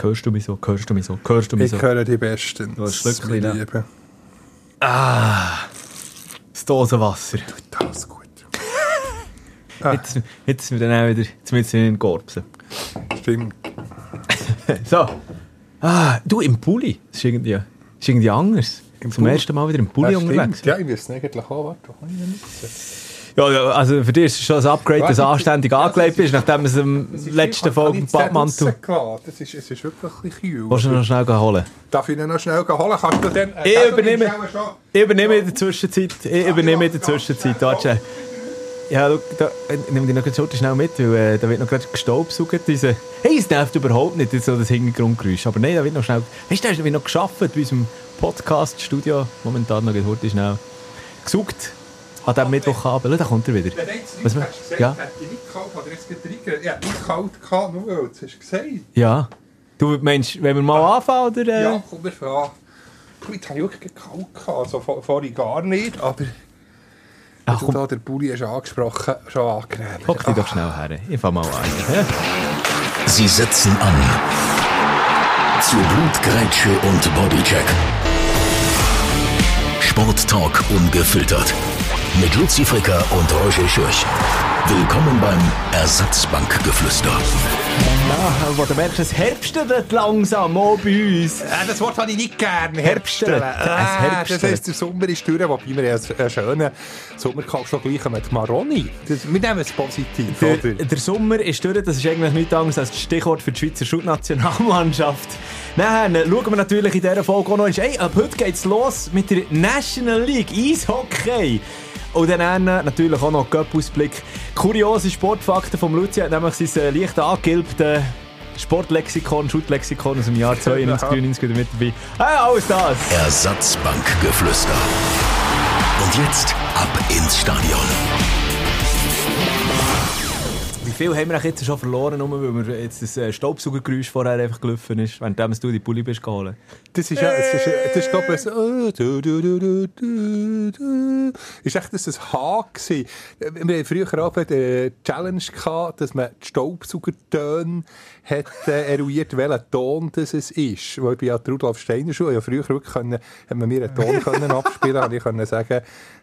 Hörst du mich so? Hörst du mich so? Hörst du mich Ich so? höre die Besten. Du hast meine? Lieben. Ah, das Dosenwasser. Das gut. Ah. Jetzt, jetzt sind wir dann auch wieder zumindest in den Korpsen. Stimmt. So. Ah, du im Pulli. Das ist irgendwie, das ist irgendwie anders. Im Zum Pulli? ersten Mal wieder im Pulli Ja, unterwegs. Ja, ich wüsste eigentlich auch, warte, wo kann ich denn jetzt? Ja, ja, also für dich ist es schon ein Upgrade, Ja, anständig ja, angelegt das ist- nachdem es im Das ist letzten Folge im Badmantel... Das ist, es ist wirklich ein kühl. Willst du ihn noch schnell holen? Darf ich ihn noch schnell holen? Kannst du dann... äh, Ich übernehme- Ich übernehme in der Zwischenzeit. Ich übernehme in der Zwischenzeit. Warte. Ja, schau, da, ich nehme dich noch ganz kurz schnell mit, weil äh, da wird noch gerade gestaubsaugt. Diese, hey, es nervt überhaupt nicht, so das Hintergrundgeräusch. Aber nein, da wird noch schnell... Weißt du, da wird noch geschafft bei unserem Podcast-Studio. Momentan noch heute schnell gesaugt. An diesem Mittwochabend. Schau, da kommt er wieder. Wenn du jetzt nichts hättest gesagt, ja? hätte ich nicht gekauft, oder jetzt reingeredet. Ich hätte nicht kalt gehabt, nur weil du es hast gesagt. Ja. Du meinst, wenn wir mal anfangen, oder? Äh? Ja, komm, wir fangen an. Du, Jetzt habe ich wirklich kalt gehabt, also vor- vorhin gar nicht, aber... Ach, komm, da den Bulli hast angesprochen, schon angenehm. hock dich doch schnell her. Ich fang mal an. Ja? Sie setzen an. Zu Blutgrätsche und Bodycheck. Sporttalk ungefiltert. Mit Luzi Fricker und Roger Schürch. Willkommen beim Ersatzbankgeflüster. Ja, wo du merkst, es herbstet langsam auch bei uns. Äh, das Wort habe ich nicht gerne. Herbststellen. Herbststellen. Es Äh, das heisst, der Sommer ist durch, wobei wir ja einen schönen Sommer gehabt schon gleich mit Maroni. Das, wir nehmen es positiv, Der, oder? der Sommer ist durch, das ist eigentlich nichts anderes als das Stichwort für die Schweizer Schulnationalmannschaft. Dann schauen wir natürlich in dieser Folge auch noch, ey, ab heute geht's los mit der National League Eishockey. Und dann natürlich auch noch Cup-Ausblick. Kuriose Sportfakten vom Luzi hat nämlich sein äh, leicht angegilbtes Sportlexikon, Schuttlexikon aus dem Jahr 92, 93 wieder mit dabei. Hey, alles das! Ersatzbankgeflüster. Und jetzt ab ins Stadion. Wie viel haben wir eigentlich jetzt schon verloren, nur weil mir jetzt das äh, Staubsaugergeräusch vorher einfach gelaufen ist, während du die Pulli bist geholt? Das ist ja, es ist, das ist glaube ich, so, äh. Ist echt das ein H gewesen? Wir hatten früher auch eine Challenge gehabt, dass man die Staubsaugertöne hat äh, eruiert, welcher Ton das es ist. Weil ich bin ja die Rudolf Steiner Schule, ja früher wirklich können, hat man mir einen Ton können abspielen, und ich konnte sagen,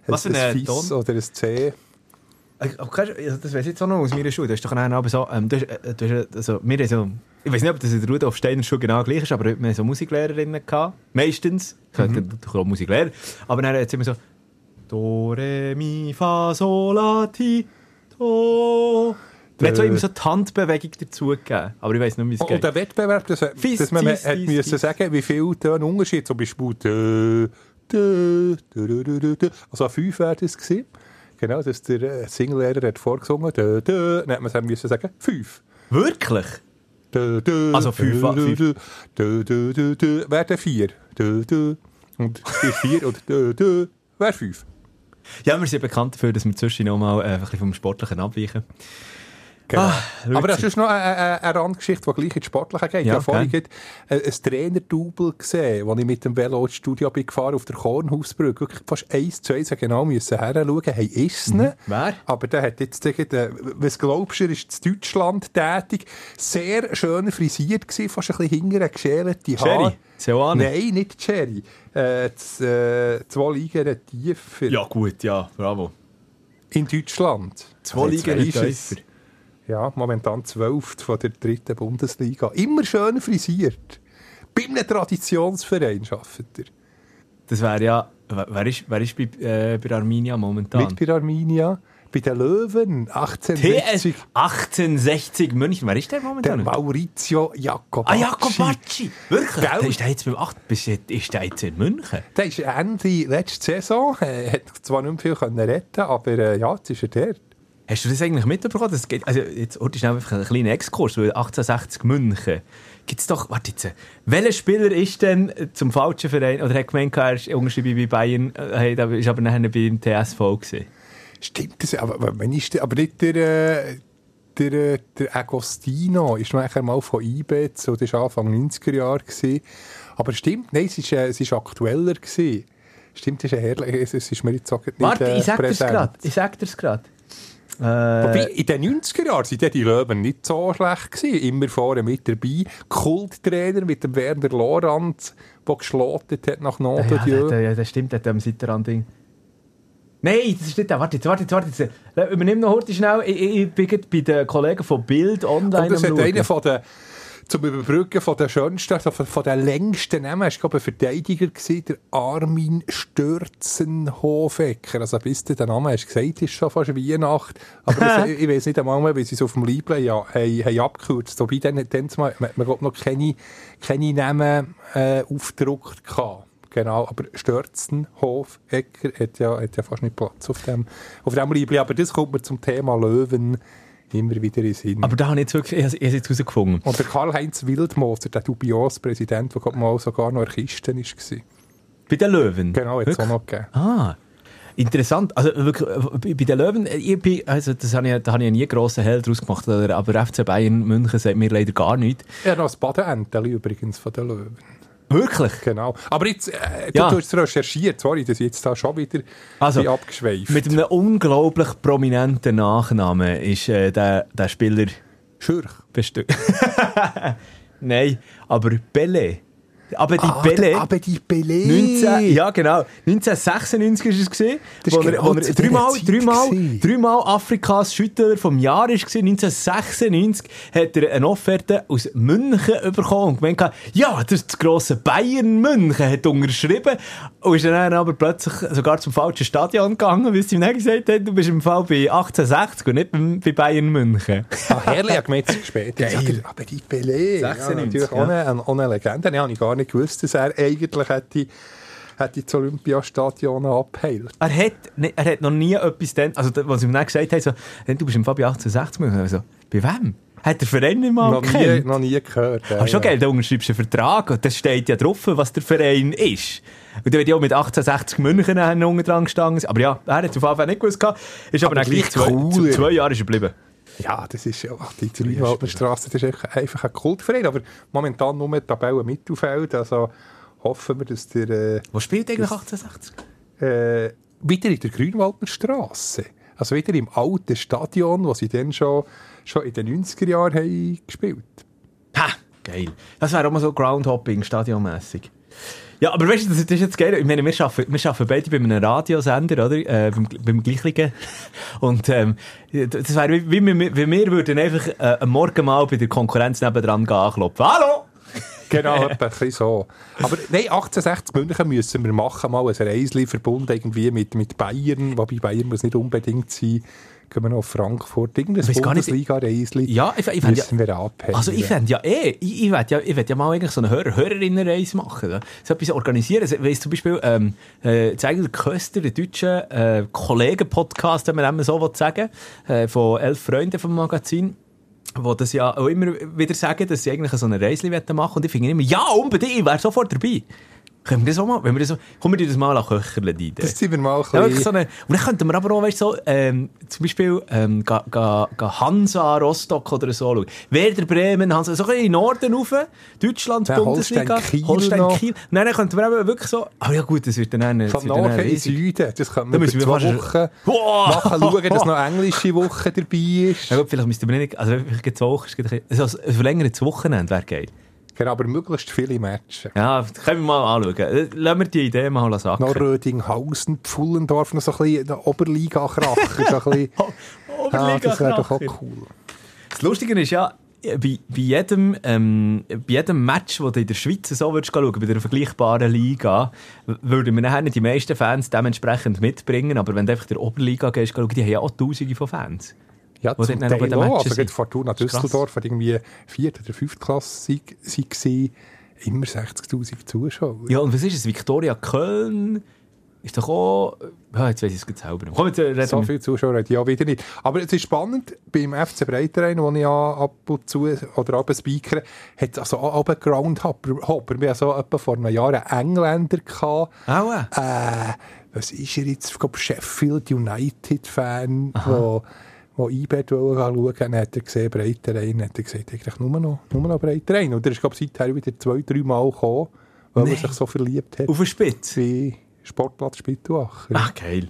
Was ein, für ein ein Fiss Ton? oder ein C. Das weiß ich jetzt auch noch aus meiner Schule. Du hast doch einer aber so, ähm, du hast, äh, du hast, also, wir so, ich weiß nicht, ob das in der Rudolf Steiner Schule genau gleich ist, aber wir haben so Musiklehrerinnen gehabt. Meistens. Ich mhm. auch Musiklehrer. Aber dann jetzt immer so, Do, Re, Mi, Fa, Sol, La, Ti, Do. Man hat so immer so die Handbewegung dazugegeben. Aber ich weiß nicht, wie es Und geht. der Wettbewerb, das, Fiss, dass man dies, hat dies, müssen dies. sagen, wie viel Töne Unterschied, zum Beispiel dö, dö, dö, dö, dö, dö. also fünf wäre das gewesen. Genau, dass der äh, Singlehrer hat vorgesungen, dö, dö, dann hat man sagen müssen sagen, fünf. Wirklich? Dö, dö, Also fünf, dö, dö, dö, dö, dö, dö, dann vier. Dö, dö. Und vier, vier und dö, dö, wäre fünf. Ja, wir sind bekannt dafür, dass wir zwischen noch mal äh, ein bisschen vom Sportlichen abweichen. Genau. Ah, Aber das ist noch eine, eine, eine Randgeschichte, die gleich ins Sportliche geht. Ja, ich habe vorhin gerade ein, Trainer-Double gesehen, als ich mit dem Velo ins Studio bin gefahren auf der Kornhausbrücke. Wirklich fast eins zu eins genau müssen heranschauen. Hey, ist es mhm. Wer? Aber der hat jetzt, äh, was glaubst du, ist in Deutschland tätig. Sehr schön frisiert gewesen, fast ein bisschen hinterher geschälte Haare. Cherry? Seoane? Nein, nicht Cherry. Äh, z, äh, zwei Ligen tiefer. Ja, gut, ja, bravo. In Deutschland. Zwei Ligen tiefer. Ja, momentan 12 von der dritten Bundesliga. Immer schön frisiert. Bei einem Traditionsverein arbeitet er. Das wäre ja. Wer ist, wer ist bei, äh, bei Arminia momentan? Mit bei Arminia. Bei den Löwen. TS 1860. 1860 München. Wer ist der Der momentan? Maurizio Jacobacci. ah, Jacobacci. Wirklich? Gell? Der ist der jetzt beim 8. Bis jetzt, ist der jetzt in München? Der ist Ende letzte Saison. Er hat zwar nicht mehr viel können retten aber äh, ja, jetzt ist er der. Hast du das eigentlich mitbekommen? Das geht, also jetzt heute ist einfach ein kleiner Exkurs, weil 1860 München. Gibt's doch, warte jetzt, welcher Spieler ist denn zum falschen Verein, oder hat gemeint, er ist unterschrieben bei Bayern, äh, hey, da ist aber nachher beim TSV gewesen? Stimmt das? Aber, wenn ist der, aber nicht der, äh, der, äh, der Agostino ist noch einmal von IBET, so das war Anfang 90er Jahre. Gewesen. Aber stimmt, nein, es ist, es ist aktueller. Gewesen. Stimmt, das ist ein herrlich, es es ist mir jetzt nicht Warte, ich sag dir's grad, ich sag dir's grad. Wobei, in den 90er Jahren waren die Löwen nicht so schlecht. Gewesen. Immer vorne mit dabei. Kulttrainer mit dem Werner Lorand, der geschlotet hat nach Nordodieu. ja, ja, das stimmt, das am Seitenrand-Ding. Nein, das ist nicht der. Warte jetzt, warte jetzt, warte jetzt. Äh, Übernimm noch heute schnell. Ich, ich, ich bin bei den Kollegen von Bild online. Und das hat einer von den, zum Überbrücken von den schönsten, also von, den längsten Namen, ist glaube ich ein Verteidiger gewesen, der Armin Stürzenhofecker. Also bis du den Namen hast gesagt, ist schon fast Weihnacht. Aber das, ich, ich weiß nicht einmal mehr, wie sie es auf dem Liebling ja, haben, haben abgekürzt. Wobei dann, dann mal, man, man glaub noch keine, keine Namen äh, aufgedruckt gehabt. Genau, aber Stürzenhofecker hat ja, hat ja fast nicht Platz auf dem, auf dem Liebling. Aber das kommt mir zum Thema Löwen immer wieder in Sinn. Aber da habe ich jetzt wirklich, ich habe es jetzt herausgefunden. Und der Karl-Heinz Wildmoser, der dubiose Präsident, der mal sogar noch Kiste war. Bei den Löwen. Genau, es auch noch gegeben. Ah. Interessant. Also wirklich, äh, bei den Löwen, äh, ich bin, also das habe ich, da habe ich nie grossen Hell draus gemacht, aber FC Bayern München sagt mir leider gar nichts. Ja, noch das Badeenteli übrigens von den Löwen. Wirklich? Genau. Aber jetzt, äh, Ja. du, du hast es recherchiert, sorry, dass ich jetzt da schon wieder Also, abgeschweift. Mit einem unglaublich prominenten Nachnamen ist äh, der, der Spieler Schürch. bestimmt. Nein, aber Bele. Aber die Ah, der- aber die Pelé. 19, ja, genau. 1996 war es, gewesen, Das wo ist genau wo er dreimal, dreimal, dreimal Afrikas Schüttler vom Jahr war. 1996 hat er eine Offerte aus München bekommen und gemeint, ja, das ist das grosse Bayern München, hat unterschrieben und ist dann aber plötzlich sogar zum falschen Stadion gegangen, weil sie ihm dann gesagt hat, du bist im Fall bei 1860 und nicht bei Bayern München. Ah, herrlich, ich gemeint, später. Geil. Aber die Pelé. 96, ja, natürlich ja. auch eine Legende. Ich habe gar nicht gewusst, dass er eigentlich hätte, hätte das Olympiastadion abheilt. Er hat, er hat noch nie etwas dann, also da- was sie ihm dann gesagt haben, so, «Hey, du bist im Fall bei 1860 München. Also, bei wem? Hat der Verein nicht mal Noch nie, noch nie gehört. ja, Aber schon ja. geil, da unterschreibst du einen Vertrag und das steht ja drauf, was der Verein ist. Und da wird ja auch mit 1860 München unten dran gestanden. Aber ja, er hat auf jeden Fall nicht gewusst. Ist aber, Aber dann gleich gleich zwei, cool. zu- zwei Jahre ist er geblieben. Ja, das ist ja, ach, die Dreiwaldenstrasse, das ist einfach ein Kultverein, aber momentan nur mit Tabelle Mittelfeld, also hoffen wir, dass der äh, Wo spielt eigentlich 1860? äh, wieder in der Grünwaldenstrasse, also wieder im alten Stadion, wo sie dann schon, schon in den 90er Jahren haben gespielt Ha, geil. Das wäre auch mal so Groundhopping, stadionmässig. Ja, aber weißt du, das, ist jetzt geil. Ich meine, wir arbeiten, wir arbeiten beide bei einem Radiosender, oder? Äh, beim, beim gleichen. Und ähm, das wäre wie, wie, wir, wie wir würden einfach äh, am Morgen mal bei der Konkurrenz nebendran gehen anklopfen. Hallo! Genau, ein bisschen so. Aber nein, 1860 München müssen wir machen, mal ein Reisli verbunden irgendwie mit, mit Bayern, wobei Bayern muss nicht unbedingt sein. Gehen wir noch auf Frankfurt, irgendein Bundesliga-Reisli Ja, ich, ich fände ja, müssen wir abhängen. Also ich fände ja eh, ich, ich werde ja, ich werd ja mal eigentlich so eine Hörer Hörerinnenreise machen. Ja? So etwas organisieren. Ich weiss zum Beispiel, ähm, äh, Zeigler Köster, der deutsche äh, Kollegen-Podcast, wenn man immer so sagen äh, von elf Freunden vom Magazin, wo das ja auch immer wieder sagen, dass sie eigentlich so eine Reise machen wollen. Und ich finde immer, ja, unbedingt, ich wäre sofort dabei. Können wir das auch mal, wenn wir das so, kommen wir das mal an Köcherle rein. Das ziehen wir mal ein Ja, so eine, und dann könnten wir aber auch, weißt, so, ähm, zum Beispiel ähm, ga, ga, ga Hansa, Rostock oder so schauen. Werder Bremen, Hansa, so ein bisschen in den Norden rauf, Deutschland, Ja, Bundesliga, Holstein, noch. Kiel. Nein, dann könnten wir eben wirklich so, ah ja gut, das wird dann... wird dann Norden in. Süden. Das können Da wir müssen über wir zwei Wochen Boah! machen, schauen, dass noch englische Woche dabei ist. Ja gut, vielleicht müssten wir nicht, also vielleicht zwei Wochen, also ein verlängertes Wochenende wäre geil. Genau, aber möglichst viele Matches. Ja, das können wir mal anschauen. Lassen wir die Idee mal sagen. Noch Rödinghausen, Pfullendorf, noch so ein bisschen der Oberliga-Kracher. so bisschen. ah, das wäre doch auch cool. Das Lustige ist ja, bei, bei, jedem, ähm, bei jedem Match, das du in der Schweiz so würdest schauen, bei einer vergleichbaren Liga, würden wir nachher die meisten Fans dementsprechend mitbringen. Aber wenn du einfach der Oberliga gehst, schauen, die haben ja auch Tausende von Fans. Ja, zum Teil auch. Also sind. gerade Fortuna. Düsseldorf hat irgendwie vierte oder fünfte Klasse gewesen. Immer 60'000 Zuschauer. Ja, und was ist es? Victoria Köln ist doch auch... Ja, jetzt weiss ich es gerade selber. Komm, jetzt äh, reden So viele Zuschauer hat ja wieder nicht. Aber es ist spannend, beim FC Breiterein, wo ich ab und zu oder ab speakere, hat es also auch einen Groundhopper. Hopper. Wir hatten so etwa vor einem Jahr einen Engländer. Gehabt. Auch, äh. Was ist er jetzt? Ich glaube, Sheffield United-Fan, wo, wo IBET schauen wollte. Dann hat er gesehen, Breiterein. hat er gesagt, eigentlich nur noch, nur noch Breiterein. Und er ist, glaube ich, seither wieder zwei, drei Mal gekommen, weil Nein. er sich so verliebt hat. Auf der Spitze. Sportplatz Spittuacher. Ach, geil.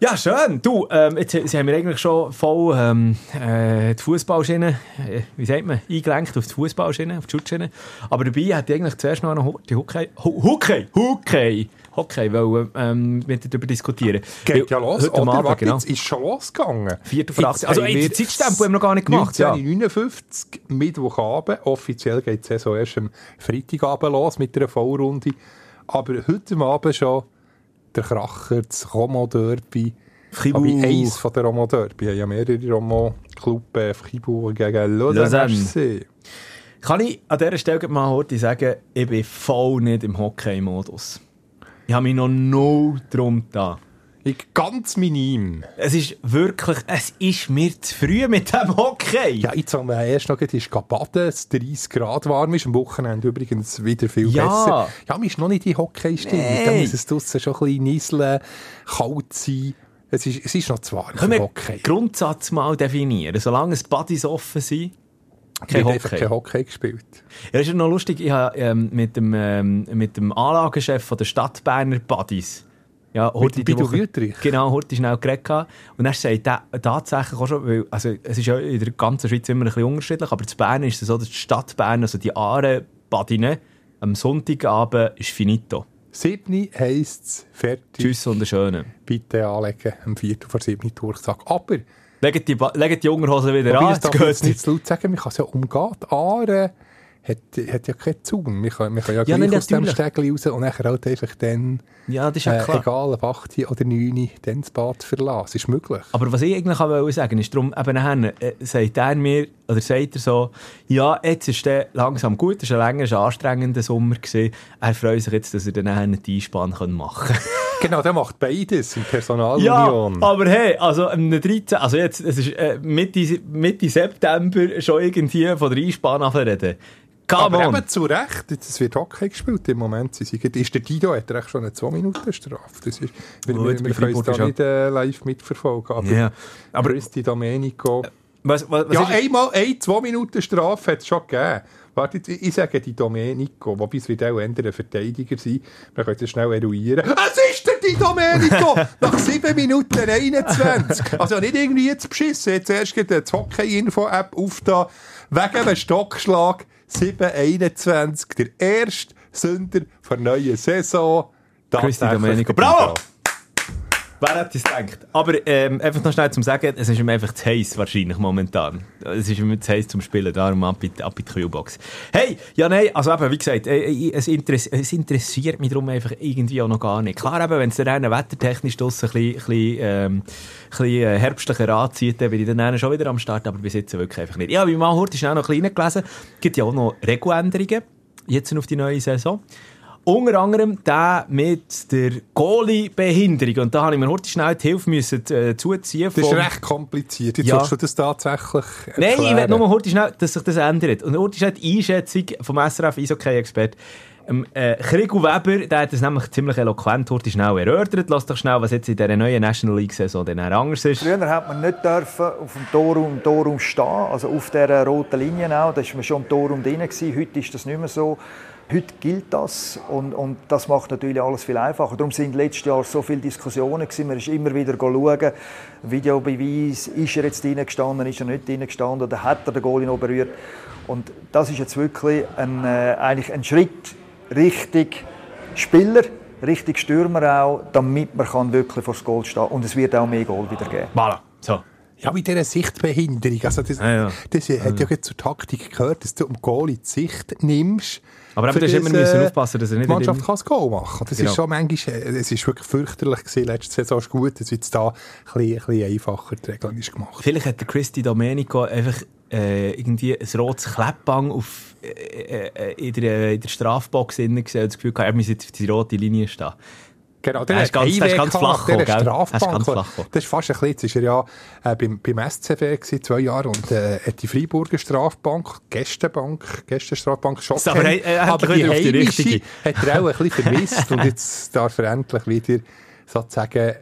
Ja, schön. Du, ähm, jetzt, sie haben wir eigentlich schon voll ähm, äh, die Fußballschiene, äh, wie sagt man, eingelenkt auf die Fußballschiene, auf die Schutzschiene. Aber dabei hat eigentlich zuerst noch eine die Hockey, Ho- Hockey, Hockey, Hockey, wollen, ähm, mit dir darüber diskutieren. Geht ja los. Heute Oder Abend, warte, genau. jetzt ist schon losgegangen. Viertel vor Jetzt 18. Also, ey, wir den Zeitstempel haben wir noch gar nicht gemacht, ja. 1959, Mittwochabend. Offiziell geht die Saison erst am Freitagabend los mit einer Vollrunde. Aber heute Abend schon der Kracher, das Romo-Derby. Fribourg. Aber eins von der Romo-Derby. Wir haben ja mehrere Romo-Clubs. Fribourg gegen Lausanne. Lausanne. Kann ich an dieser Stelle mal heute sagen, ich bin voll nicht im Hockey-Modus. Ich habe mich noch null drum da. Ich ganz minim. Es ist wirklich, es ist mir zu früh mit dem Hockey. Ja, jetzt haben wir erst noch es ist baden, es 30 Grad warm ist, am Wochenende übrigens wieder viel Ja. besser. Ja, mir ist noch nicht die Hockey-Stimmung. Da Nein. muss es draussen schon ein bisschen nieseln, kalt sein. Es ist, es ist noch zu warm Können wir Hockey. Grundsatz mal definieren? Solange es Buddies offen sind, kein Hockey. kein Hockey gespielt. Ja, ist ja noch lustig, ich habe ähm, mit, dem, ähm, mit dem Anlagechef von der Stadt Berner Buddies ja, heute die Bidu Wüthrich? Genau, heute schnell geredet. Und er sagt er tatsächlich auch schon, weil, also es ist ja in der ganzen Schweiz immer ein bisschen unterschiedlich, aber in Bern ist es so, dass die Stadt Bern, also die Aare Badine, am Sonntagabend ist finito. 7 heisst es, fertig, Tschüss und eine schöne. bitte anlegen, am 4. vor 7 Durchsage. Aber, Legt die, legt die Unterhosen wieder wobei an, es jetzt geht's. nicht zu laut sagen, man kann es ja umgehen. Die Aare hat, hat ja keinen Zaun. Wir können, wir können ja, Ja, gleich aus dem. Stegli raus und nachher halt einfach dann... Ja, das ist ja äh, egal ob 8 oder 9, dann das Bad verlassen. Das ist möglich. Aber was ich eigentlich auch wollte sagen ist darum, eben nachher, äh, sagt er mir, oder sagt er so, ja, jetzt ist der langsam gut, es war ein länger, anstrengender Sommer. Gewesen. Er freut sich jetzt, dass er dann einen Einspann machen kann. Genau, der macht beides in ja, Personalunion. aber hey, also am 13., also jetzt, es ist äh, Mitte, Mitte September schon irgendwie von der Einspann reden. Come aber on! eben zu Recht, es wird Hockey gespielt im Moment. Sie sagen, ist der Dido hat er echt schon eine 2-Minuten-Strafe. Das ist, wir, Gut, wir, wir können es da ja- nicht äh, live mitverfolgen. Aber, Ja. aber Christi Domenico... Was, was, was ja, ist, einmal eine 2-Minuten-Strafe hat es schon gegeben. Warte, ich ich sage die Domenico, wobei es wird auch ein Verteidiger sein. Wir können das schnell eruieren. Es ist der Di Domenico! Nach 7 Minuten 21. Also nicht irgendwie jetzt beschissen. Jetzt erst geht die Hockey-Info-App auf da. Wegen einem Stockschlag 7.21. Der erste Sünder der neuen Saison. Christi Domenico. Bravo! Wer hat das gedacht? Aber ähm, einfach noch schnell zum Sagen, es ist ihm einfach zu heiß wahrscheinlich momentan. Es ist ihm zu heiß zum Spielen, darum ab in, ab in die Kühlbox. Hey, ja nein, also eben, wie gesagt, äh, äh, es, interess es interessiert mich darum einfach irgendwie auch noch gar nicht. Klar wenn es dann wettertechnisch draussen ein bisschen, ähm, bisschen äh, herbstlicher anzieht, dann bin ich dann schon wieder am Start, aber bis jetzt wirklich einfach nicht. Ja, wie man heute schnell noch ein bisschen gelesen, gibt ja auch noch Regeländerungen, jetzt auf die neue Saison. Unter anderem der mit der Goalie-Behinderung. Und da habe ich mir heute schnell die Hilfe müssen, äh, zuziehen. Das ist recht kompliziert. Jetzt Ja. du das tatsächlich Nein, ich will erklären. nur heute schnell, dass sich das ändert. Und heute schnell die Einschätzung vom SRF Eishockey-Expert. Ähm, äh, Krigu Weber, der hat das nämlich ziemlich eloquent heute schnell erörtert. Lass doch schnell, was jetzt in dieser neuen National League-Saison dann anders ist. Früher hat man nicht dürfen auf dem Torraum, Torraum stehen, also auf der roten Linie auch. Da war man schon im Torraum drin. Gewesen. Heute ist das nicht mehr so. Heute gilt das und, und das macht natürlich alles viel einfacher. Darum sind letztes Jahr so viele Diskussionen gewesen. Man ist immer wieder schauen, Videobeweis, ist er jetzt drin gestanden, ist er nicht drin gestanden oder hat er den Goalie noch berührt. Und das ist jetzt wirklich ein, äh, eigentlich ein Schritt richtig Spieler, richtig Stürmer auch, damit man kann wirklich vor das Goal stehen Und es wird auch mehr Goal wieder geben. Voilà. So. Ja, mit dieser Sichtbehinderung. Also das, Ja, ja. das hat ja jetzt zur Taktik gehört, dass du um Goal in die Sicht nimmst. Aber eben, für da ist immer müssen äh, aufpassen, dass er nicht Die Mannschaft kann das Goal machen. Das Genau. ist schon manchmal, äh, es ist wirklich fürchterlich gewesen. Letzte Saison ist gut, dass jetzt da ein bisschen, ein bisschen einfacher die Regeln ist gemacht. Vielleicht hat der Christy Domenico einfach äh, irgendwie ein rotes Kleppbang auf, äh, äh, in, der, in der Strafbox gesehen und das Gefühl gehabt, er muss jetzt auf die rote Linie stehen. Genau, Der ist ganz- der ist ganz flach der gekommen? Der ist Strafbank. Das ist fast ein bisschen, jetzt ist er ja äh, beim, beim SCW gewesen, zwei Jahre und äh, hat die Freiburger Strafbank, Gästebank, Gästenstrafbank schon aber kennt. hat aber wieder die auf die heimische richtige. hat er auch ein bisschen vermisst und jetzt darf er endlich wieder sozusagen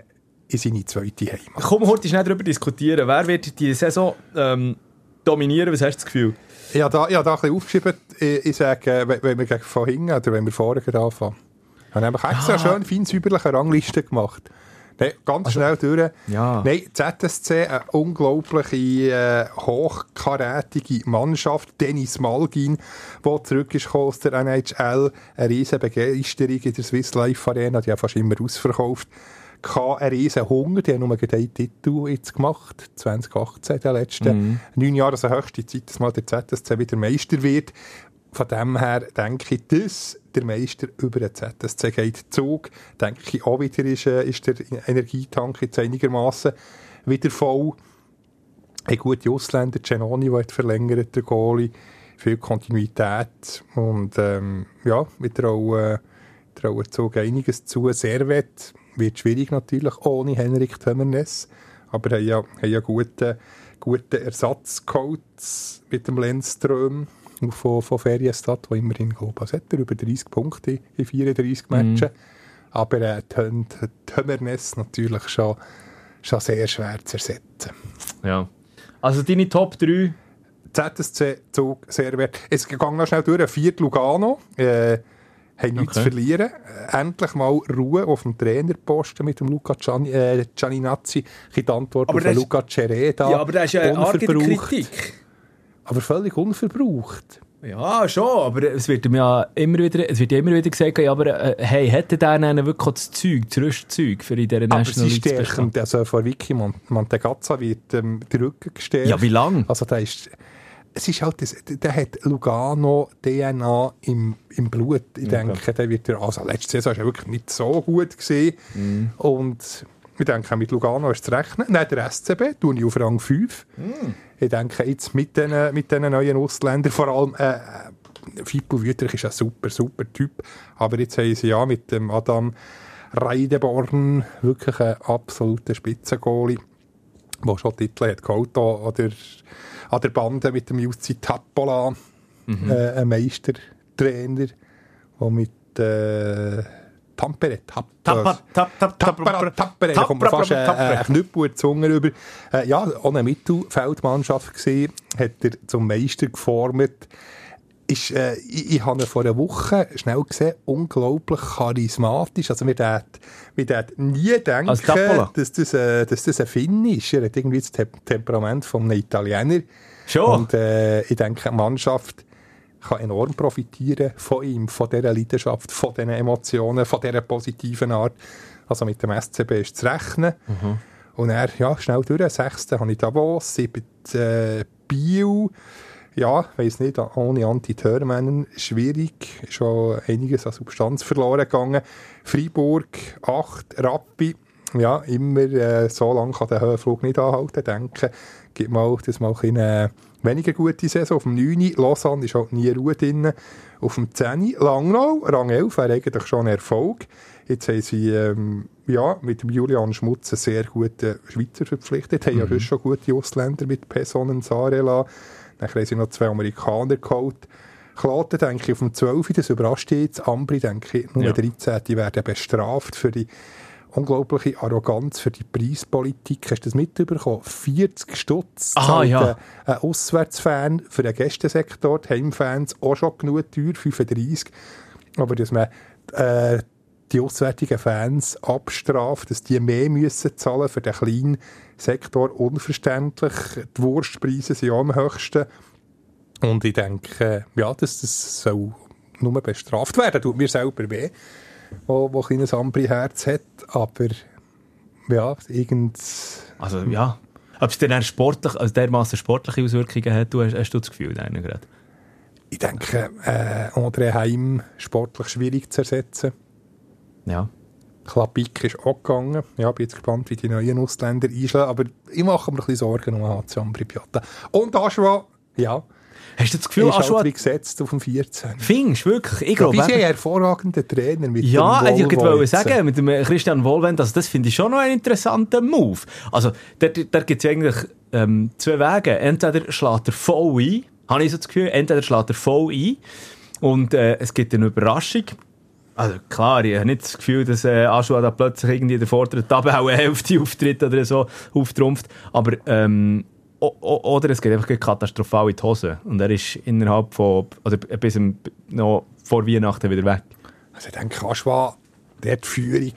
in seine zweite Heimat. Komm, heute schnell darüber diskutieren. Wer wird die Saison ähm, dominieren? Was hast du das Gefühl? Ich habe da, ich habe da ein bisschen aufgeschrieben, ich, ich sage, äh, wenn wir gegen von hinten oder wenn wir vorne gerade anfangen. Ich habe extra Ja. schön fein säuberliche Rangliste gemacht. Nein, ganz schnell durch. Ja. Nein, ZSC, eine unglaubliche, äh, hochkarätige Mannschaft. Dennis Malgin, der zurück ist aus der NHL. Eine riesige Begeisterung in der Swiss Life Arena. Die haben fast immer ausverkauft. Gehabt, Ein riesen Hunger. Die haben nur einen Titel jetzt gemacht. 2018, der letzte. Neun Jahre, also höchste Zeit, dass mal der ZSC wieder Meister wird. Von dem her denke ich, dass der Meister über den ZSC geht Zug. Denke ich auch wieder ist, äh, ist der Energietank jetzt einigermaßen wieder voll. Ein guter Ausländer, Genoni, der hat verlängert, der Goalie. Viel Kontinuität. Und ähm, ja, wir trauen, trauen Zug einiges zu. Servet wird schwierig natürlich, ohne Henrik Tömmernes. Aber haben ja, haben ja gute, gute Ersatzcoach mit dem Lenzström von, von Ferienstadt, der immerhin, glaube ich, hat er, über 30 Punkte in 34 Matches. Aber äh, Tömmernes natürlich schon, schon sehr schwer zu ersetzen. Ja. Also deine Top 3. ZSC Zug sehr wert. Es ging noch schnell durch. Viert Lugano. Äh, haben nichts Okay. zu verlieren. Äh, endlich mal Ruhe auf dem Trainerposten mit dem Luca Gianni, äh, Gianninazzi. Ich habe die Antwort Aber auf den Luca Cereda. Ja, aber das ist ja eine. Kritik. Aber völlig unverbraucht. Ja, schon, aber es wird ihm ja immer wieder, es wird immer wieder gesagt, ja, aber äh, hey, hätte der dann wirklich das Zeug, das Rüstzeug für in dieser National League zu bestehen? also von Vicky Mont- Montegazza wird ähm, der Rücken gestärkt. Ja, wie lang? Also da ist, es ist halt, das, der hat Lugano DNA im, im Blut. Ich denke, der wird also letzte Saison war er wirklich nicht so gut gesehen. Mhm. Und ich denke, mit Lugano ist zu rechnen. Nein, der SCB tue ich auf Rang 5. Mhm. Ich denke, jetzt mit diesen mit den neuen Ausländern, vor allem äh, Fippo Wüterich ist ein super, super Typ. Aber jetzt haben sie ja mit dem Adam Reideborn wirklich einen absoluten Spitzengoalie, der schon Titel hat geholt an der, an der Bande mit dem Jussi Tappola, äh, ein Meistertrainer, der mit äh, Tampere, Tap, Tapper, tap, tap, Tappera, Tappera, da kommt mir fast äh, ein Knüppel in Zunge rüber. Äh, ja, eine Mittelfeldmannschaft gesehen, hat er zum Meister geformt. Ist, äh, ich, ich habe ihn vor einer Woche schnell gesehen, unglaublich charismatisch. Also, wir hätten nie denken, dass das, äh, dass das ein Finn ist. Er hat irgendwie das Te Temperament von einem Italiener. Schon? Und äh, ich denke, die Mannschaft kann enorm profitieren von ihm, von dieser Leidenschaft, von diesen Emotionen, von dieser positiven Art. Also mit dem SCB ist zu rechnen. Und er, ja, schnell durch. Sechste habe ich Davos, siebte äh, Biel. Ja, weiss nicht, ohne Anti-Törmännen schwierig. Schon einiges an Substanz verloren gegangen. Freiburg, acht, Rappi. Ja, immer äh, so lange kann der Höhenflug nicht anhalten, denke. Gibt mal, das mal eine weniger gute Saison. Auf dem 9. Lausanne ist halt nie Ruhe drin. Auf dem 10. Langnau, Rang 11, wäre eigentlich schon ein Erfolg. Jetzt haben sie ähm, ja, mit dem Julian Schmutz einen sehr guten Schweizer verpflichtet. Haben ja sonst schon gute Ausländer mit Personen Sarela. Dann haben sie noch zwei Amerikaner geholt. Kloten, denke ich, auf dem 12. Das überrascht jetzt. Ambri, denke ich, Nummer Ja. 13. Die werden bestraft für die unglaubliche Arroganz, für die Preispolitik. Hast du das mitbekommen? 40 Stutz Aha, zahlt ja. ein- ein Auswärtsfan für den Gästesektor, die Heimfans auch schon genug teuer, 35. Aber dass man äh, die auswärtigen Fans abstraft, dass die mehr müssen zahlen für den kleinen Sektor, unverständlich. Die Wurstpreise sind auch am höchsten. Und ich denke, ja, dass das soll nur bestraft werden. Tut mir selber weh, wo, wo ein kleines Ambri-Herz hat. Aber ja, irgend... Also, ja. Ob es dann sportlich, also dermaßen sportliche Auswirkungen hat, du, hast, hast du das Gefühl, deine gerade? Ich denke, äh, André Heim sportlich schwierig zu ersetzen. Ja. Klapik ist auch gegangen. Ja, bin jetzt gespannt, wie die neuen Ausländer einschlagen. Aber ich mache mir ein bisschen Sorgen um HC Ambri Piotta. Und Aschwa, ja, Hast du das Gefühl, ist halt Aschua, wie gesetzt auf dem 14. findest du wirklich? Ich Ja, glaube, eben- einen hervorragenden Trainer mit Ja, dem ich jetzt. sagen, mit dem Christian Wohlwend, also das finde ich schon noch einen interessanten Move. Also, da, gibt es eigentlich ähm, zwei Wege. Entweder schlägt er voll ein, habe ich so das Gefühl, entweder schlägt er voll ein und äh, es gibt eine Überraschung. Also klar, ich habe nicht das Gefühl, dass äh, Aschua da plötzlich irgendwie in der vorderen Tabellenhälfte auftritt oder so auftrumpft, aber ähm, oder es geht einfach katastrophal in die Hose und er ist innerhalb von, oder bis noch vor Weihnachten wieder weg. Also ich denke, Aschwa, der die Führung,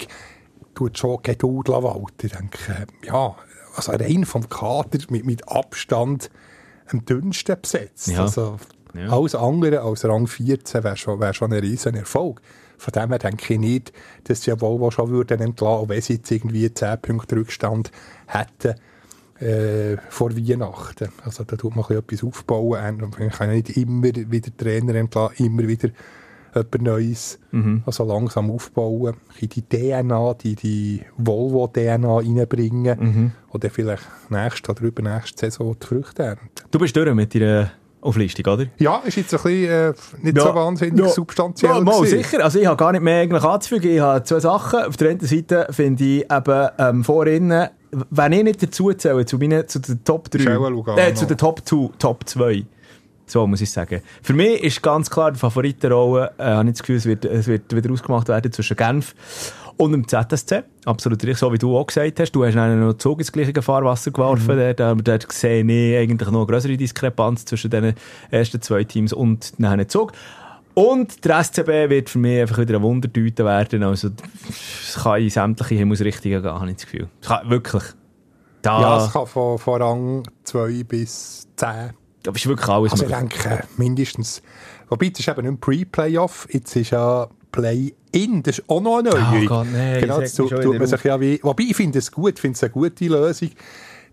tut schon Geduld walten. Ich denke, ja, also rein vom Kader mit, mit Abstand am dünnsten besetzt. Ja. Also, Ja. alles andere als Rang 14 wäre schon, wär schon ein riesen Erfolg. Von dem her denke ich nicht, dass sie Volvo schon würden entlassen, wenn sie jetzt irgendwie 10 Punkte Rückstand hätten äh, vor Weihnachten. Also da tut man ein bisschen etwas aufbauen. Und Man kann ja nicht immer wieder Trainer entlassen, immer wieder etwas Neues. Also langsam aufbauen. Die DNA, die, die Volvo-DNA reinbringen. Oder vielleicht nächste oder übernächste Saison die Früchte ernten. Du bist durch mit deiner Auflistung, oder? Ja, ist jetzt ein bisschen äh, nicht so wahnsinnig ja. substanziell Ja, mal, sicher. Also ich habe gar nicht mehr eigentlich anzufügen. Ich habe zwei Sachen. Auf der einen Seite finde ich eben ähm, vorhin, wenn ich nicht dazu zähle, zu, meinen, zu den Top 3, Michelle Lugano. äh, zu den Top 2, Top 2, so muss ich sagen. Für mich ist ganz klar die Favoritenrolle, äh, habe ich das Gefühl, es wird, es wird wieder ausgemacht werden zwischen Genf und dem ZSC. Absolut richtig, so wie du auch gesagt hast. Du hast dann noch Zug ins gleiche Fahrwasser geworfen. Mhm. Dort, dort sehe ich eigentlich noch eine größere Diskrepanz zwischen den ersten zwei Teams und dann Zug. Und der SCB wird für mich einfach wieder ein Wundertüte werden. Also, es kann in sämtliche Himmelsrichtungen gehen, habe ich das Gefühl. Es kann wirklich. Da, Ja, es kann von, von Rang 2 bis 10. da ist wirklich alles Also ich denke, mindestens. Wobei, das ist eben nicht ein Pre-Playoff, jetzt ist ja Play-In, das ist auch noch eine Neuerung. Oh Gott, nein, genau, das tut, tut man sich ja wie, wobei, ich finde es gut, ich finde es eine gute Lösung.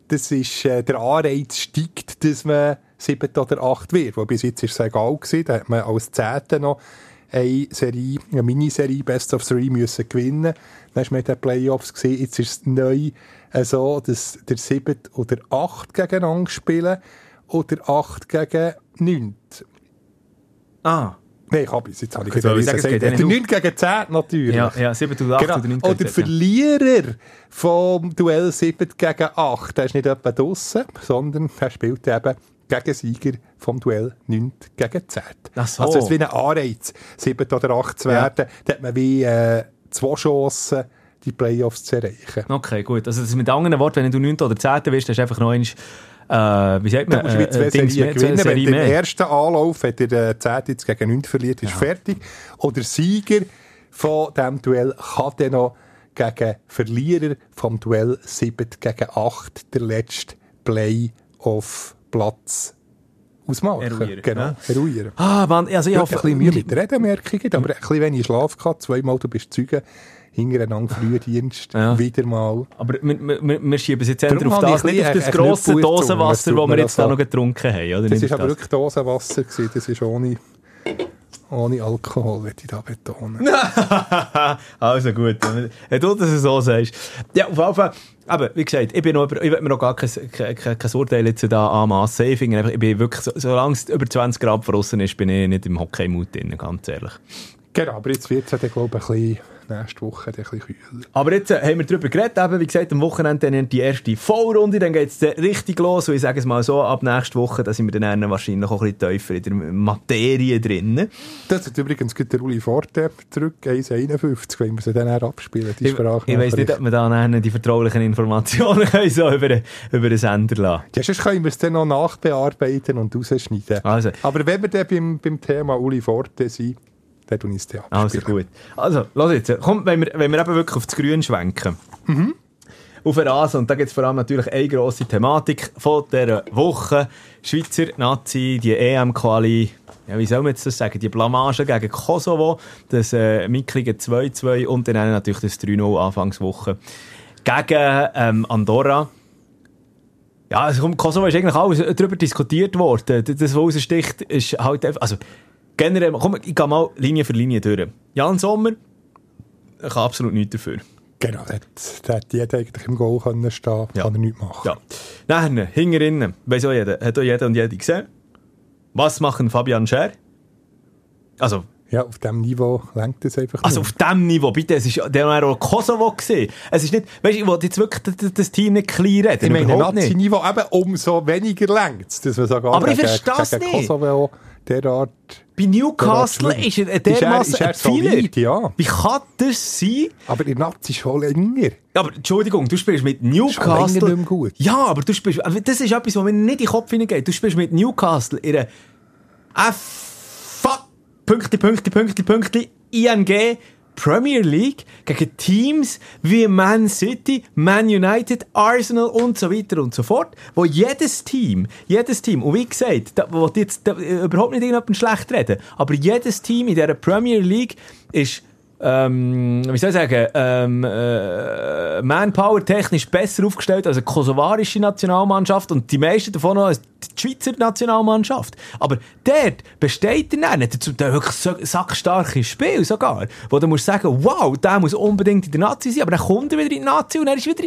Das ist, äh, der Anreiz steigt, dass man 7 oder 8 wird. Wo bis jetzt ist es egal gewesen, da hat man als 10. noch eine Serie, eine Miniserie Best of Three müssen gewinnen. Dann ist man in den Playoffs gesehen, jetzt ist es neu äh, so, dass der 7 oder 8 gegeneinander spielen oder 8 gegen 9. Ah, Nein, ich habe es. Jetzt habe ich sagen, ja gesagt. Der nicht 9 gegen 10 natürlich. ja, ja 7 oder 8 Genau. oder 9 Oder der Verlierer vom Duell 7 gegen 8, der ist nicht etwa draussen, sondern der spielt eben gegen Sieger vom Duell 9 gegen 10. Ach so. Also es ist wie ein Anreiz, 7 oder 8 zu Ja. werden. Da hat man wie äh, zwei Chancen, die Playoffs zu erreichen. Okay, gut. Also das ist mit anderen Worten, wenn du 9. oder 10. wirst, hast du einfach noch einmal, äh, wie sagt man, Da musst du wie zwei Serien zwei gewinnen. Wenn der mehr. erste Anlauf, wenn der äh, 10 jetzt gegen 9 verliert, ist fertig. Oder der Sieger von diesem Duell kann dann noch gegen Verlierer vom Duell 7 gegen 8 der letzte Play-off-Platz ausmachen. Eruieren, Genau, ja. eruieren. Ah, Mann, also ich hoffe... ein bisschen Mühe mit Reden, merke ich, aber ein bisschen wenig Schlaf gehabt. Zweimal, du bist Zeuge, hintereinander Frühdienst, Ja. wieder mal. Aber wir, wir, wir schieben es jetzt eher auf das, ich nicht auf das grosse. Dosenwasser, das wir jetzt da noch getrunken haben. Oder? Das auf aber wirklich Dosenwasser gewesen. Das ist ohne, ohne Alkohol, würde ich da betonen. also gut, wenn du das so sagst. Ja, auf jeden Fall, aber wie gesagt, ich bin noch, ich will mir noch gar kein, kein, kein, Urteil jetzt da anmassen. Ich finde ich bin wirklich, so- solange es über 20 Grad draussen ist, bin ich nicht im Hockey-Mut drin, ganz ehrlich. genau, aber jetzt wird es ja, glaube ich, ein bisschen, nächste Woche dann ein bisschen kühler. Aber jetzt äh, haben wir darüber geredet, eben, wie gesagt, am Wochenende dann die erste Vollrunde, dann geht es richtig los und ich sage es mal so, ab nächste Woche, da sind wir dann wahrscheinlich auch ein bisschen tiefer in der Materie drin. Das hat übrigens der Uli Forte zurück, 1,51, wenn wir sie dann auch abspielen, die Ich, ich weiss nicht, ob wir da dann die vertraulichen Informationen können, so über, über den Sender lassen Ja, sonst können wir es dann noch nachbearbeiten und rausschneiden. Also. Aber wenn wir dann beim, beim Thema Uli Forte sind, dann tun wir es dann Also gut. Also, los jetzt. Komm, wenn wir, wenn wir eben wirklich auf das Grün schwenken. Auf den Rasen. Und da gibt es vor allem natürlich eine grosse Thematik von dieser Woche. Schweizer Nazi, die EM-Quali, ja, wie soll man jetzt das sagen? Die Blamage gegen Kosovo, das äh, mickrige 2-2 und dann natürlich das 3-0 Anfangswoche gegen ähm, Andorra. Ja, also Kosovo ist eigentlich alles darüber diskutiert worden. Das, was raussticht, ist halt einfach, also generell, komm, ich gehe mal Linie für Linie durch. Jan Sommer, ich kann absolut nichts dafür. Genau, da hat jeder eigentlich im Goal können stehen, Ja. kann er nichts machen. Ja. Dann, hingerinnen, weiss auch jeder, hat auch jeder und jede gesehen. Was machen Fabian Scher? Also, Ja, auf diesem Niveau lenkt es einfach also nicht. auf diesem Niveau, bitte, es ist, der war auch Kosovo gesehen. Es ist nicht, weißt du, ich wollte jetzt wirklich das, das- Team nicht klein reden, Ich meine. Nazi-Niveau eben umso weniger lenkt es, dass man sogar Aber ich gegen, versteh's gegen nicht. Kosovo derart... Bei Newcastle derart ist er dermassen ist er, ein ist er Pfeiler. ja. Wie kann das sein? Aber in Nazi schon länger. Aber Entschuldigung, du spielst mit Schon länger Newcastle. nicht gut. Ja, aber du spielst. Das ist etwas, was mir nicht in den Kopf hineingeht. Du spielst mit Newcastle in einer F. Fuck. Pünktli, Pünktli, Pünktli, Pünktli, ING Premier League gegen Teams wie Man City, Man United, Arsenal und so weiter und so fort, wo jedes Team, jedes Team, und wie gesagt, da will jetzt da, überhaupt nicht irgendjemand schlecht reden, aber jedes Team in dieser Premier League ist ähm, wie soll ich sagen, ähm, äh, Manpower technisch besser aufgestellt als eine kosovarische Nationalmannschaft und die meisten davon noch als die Schweizer Nationalmannschaft. Aber dort besteht er nicht, zum Teil wirklich so sackstarkes Spiel sogar, wo du musst sagen, wow, der muss unbedingt in der Nazi sein, aber dann kommt er wieder in die Nazi und er ist wieder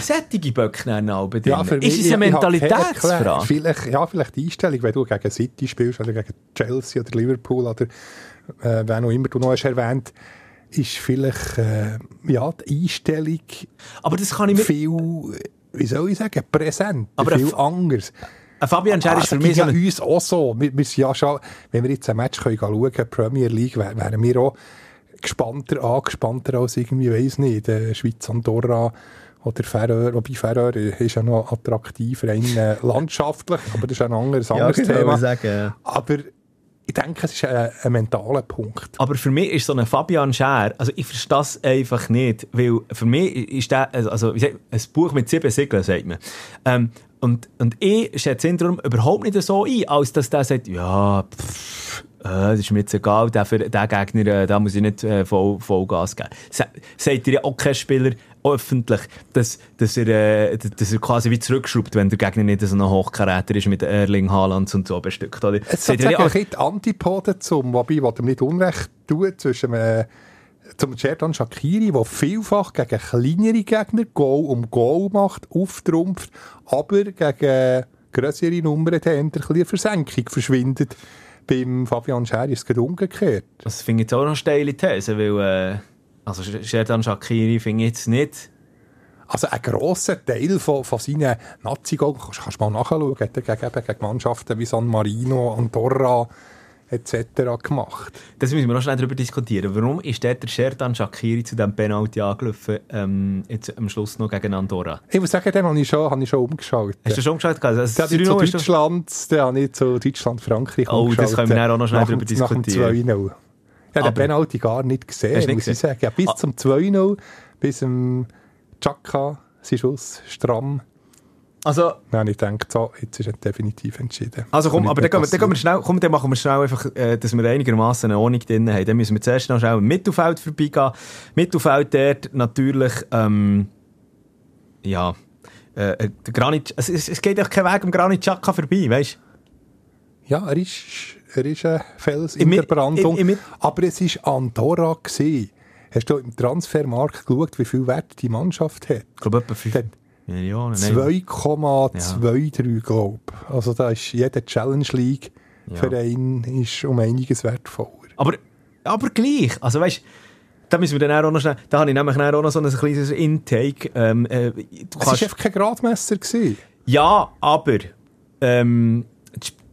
sättige Böcke ja, für Ist es eine Mentalitätsfrage? Vielleicht, ja, vielleicht die Einstellung, wenn du gegen City spielst oder gegen Chelsea oder Liverpool oder äh, wer noch immer du noch hast erwähnt, ist vielleicht äh, ja, die Einstellung aber das kann ich mir viel, wie soll ich sagen, präsent, aber viel anders. Ein Fabian Scher ist für mich ja uns auch so. Wir, wir ja schon, wenn wir jetzt ein Match können schauen können, Premier League, wären wir auch gespannter, angespannter als irgendwie, weiß nicht, äh, Schweiz, Andorra oder Färöer, wobei Färöer ist ja noch attraktiv, rein äh, landschaftlich, aber das ist ein anderes, anderes ja, Thema. Sagen, ja. Aber ich denke, es ist ein, ein mentaler Punkt. Aber für mich ist so ein Fabian Scher, also ich verstehe das einfach nicht, weil für mich ist der, also wie sagt, ein Buch mit sieben Siegeln, sagt man. Ähm, und, und ich schätze darum überhaupt nicht so ein, als dass der sagt, ja, pff, äh, das ist mir jetzt egal, der, für, der Gegner, äh, da muss ich nicht äh, voll, voll Gas geben. Sagt ihr ja auch kein Spieler, öffentlich, dass, dass, er, äh, dass er quasi wie zurückschraubt, wenn der Gegner nicht so ein Hochkaräter ist mit Erling Haaland und so bestückt. Oder? Es ist ja, ein die Antipode zum, wobei, was ihm nicht unrecht tut, zwischen äh, zum Cerdan Shakiri, der vielfach gegen kleinere Gegner Goal um Goal macht, auftrumpft, aber gegen größere Nummern dann ein bisschen Versenkung verschwindet. Beim Fabian Scher ist es umgekehrt. Das finde ich jetzt auch noch eine steile These, weil... Äh also Sherdan Shakiri finde ich jetzt nicht... Also ein grosser Teil von, von seinen Nazi-Goals, kannst, kannst du mal nachschauen, hat er gegen, gegen Mannschaften wie San Marino, Andorra etc. gemacht. Das müssen wir noch schnell darüber diskutieren. Warum ist der, Sherdan Shakiri zu diesem Penalty angelaufen, ähm, jetzt am Schluss noch gegen Andorra? Ich muss sagen, den habe ich schon, habe ich schon umgeschaut. Hast du schon umgeschaut? Also, den habe ich zu Deutschland, den habe ich zu Deutschland-Frankreich Oh, das können wir auch noch schnell darüber diskutieren. Nach dem 2 ja, den Penalty gar nicht gesehen, nicht muss gesehen? ich sagen. Ja, bis ah. zum 2-0, bis zum Chaka, sein Schuss, stramm. Also, ja, ich denke, so, jetzt ist er definitiv entschieden. Also komm, aber dann gehen, wir, dann gehen wir schnell, komm, dann machen wir schnell einfach, äh, dass wir einigermaßen eine Ordnung drin haben. Dann müssen wir zuerst noch schnell im Mittelfeld vorbeigehen. Mittelfeld dort natürlich, ähm, ja, äh, der Granit, es, es, geht auch kein Weg am Granit Xhaka vorbei, weißt du? Ja, er ist er ist ein Fels in der Brandung. Im, im, aber es war Andorra. Gewesen. Hast du im Transfermarkt geschaut, wie viel Wert die Mannschaft hat? Ich glaube, etwa 5 Millionen. 2,23, ja. glaube ich. Also da ist jeder Challenge League ja. Verein ist um einiges wertvoller. Aber, aber gleich, also weißt da müssen wir dann auch noch schnell, da habe ich nämlich auch noch so ein kleines Intake. Ähm, äh, es war einfach kein Gradmesser. Gewesen. Ja, aber ähm,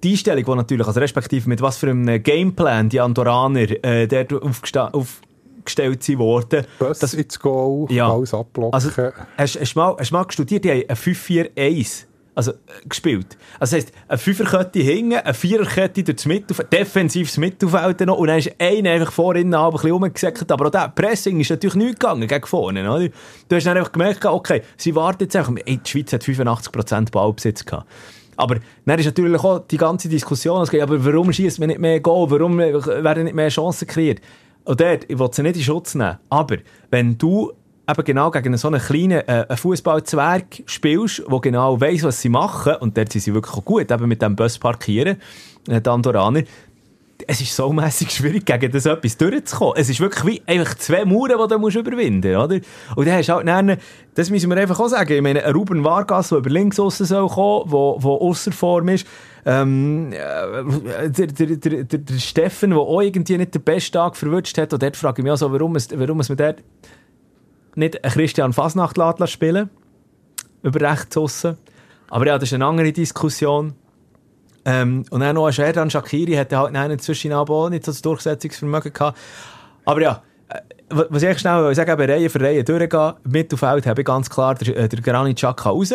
die Einstellung, die natürlich, also respektive mit was für einem Gameplan die Andorraner äh, dort aufgestellt sind worden. Bus das, ins Goal, ja. alles abblocken. Also, hast, hast, du mal, hast mal studiert, die haben ein 5-4-1 also, äh, gespielt. Also das heisst, eine Fünferkette hinten, eine Viererkette durchs Mittelfeld, defensives Mittelfeld noch, und dann ist einer einfach vorhin ein bisschen rumgesäckert, aber auch der Pressing ist natürlich nicht gegangen gegen vorne, oder? Du hast dann einfach gemerkt, okay, sie warten jetzt einfach, ey, die Schweiz hat 85% Ballbesitz gehabt. Aber dann ist natürlich auch die ganze Diskussion, es geht, aber warum schießt man nicht mehr Goal, warum werden nicht mehr Chancen kreiert? Und dort, ich will sie nicht in Schutz nehmen, aber wenn du eben genau gegen so einen kleinen äh, Fußballzwerg spielst, der genau weiss, was sie machen, und dort sind sie wirklich auch gut, eben mit dem Bus parkieren, äh, die Andoraner, es ist so mässig schwierig, gegen das etwas durchzukommen. Es ist wirklich wie einfach zwei Mauern, die du musst überwinden musst? Und dann hast du halt dann, das müssen wir einfach auch sagen, ich meine, ein Ruben Vargas, der über links aussen soll kommen, wo ausser Form ist, ähm, äh, der, der, der, der, Steffen, der auch irgendwie nicht den besten Tag verwünscht hat, und dort frage ich mich auch so, warum es, warum es mir dort nicht Christian Fasnacht spielen über rechts aussen. Aber ja, das ist eine andere Diskussion. Ähm, und dann noch ein Sherdan Shakiri hatte halt einen zwischen auch nicht so das Durchsetzungsvermögen gehabt. Aber ja, äh, was ich schnell sagen eben Reihe für Reihe durchgehen, Mittelfeld habe ich ganz klar der, äh, der Granit Xhaka raus.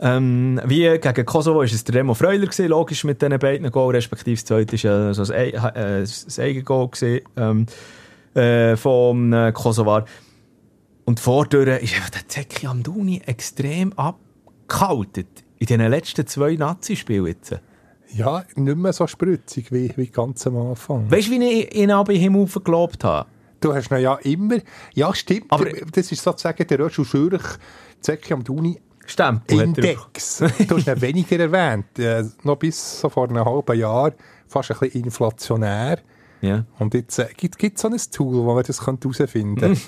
Ähm, wie gegen Kosovo war es der Remo Freuler gewesen, logisch mit diesen beiden Goal, respektive das zweite war so ein, äh, ein Eigengoal gewesen. Ähm, äh, vom äh, Kosovar. Und vordurch ist einfach der Zeki Amdouni extrem abgehalten. In den letzten zwei Nazi-Spielen jetzt. Ja, nicht mehr so spritzig wie, wie ganz am Anfang. Weißt du, wie ich ihn aber Himmel gelobt habe? Du hast ihn ja immer... Ja, stimmt. Aber- das ist sozusagen der Röschel Schürch, Zeki am Duni Stempel. Index. du hast ihn weniger erwähnt. Äh, noch bis so vor einem halben Jahr fast ein bisschen inflationär. Ja. Und jetzt äh, gibt es so ein Tool, wo man das herausfinden könnte.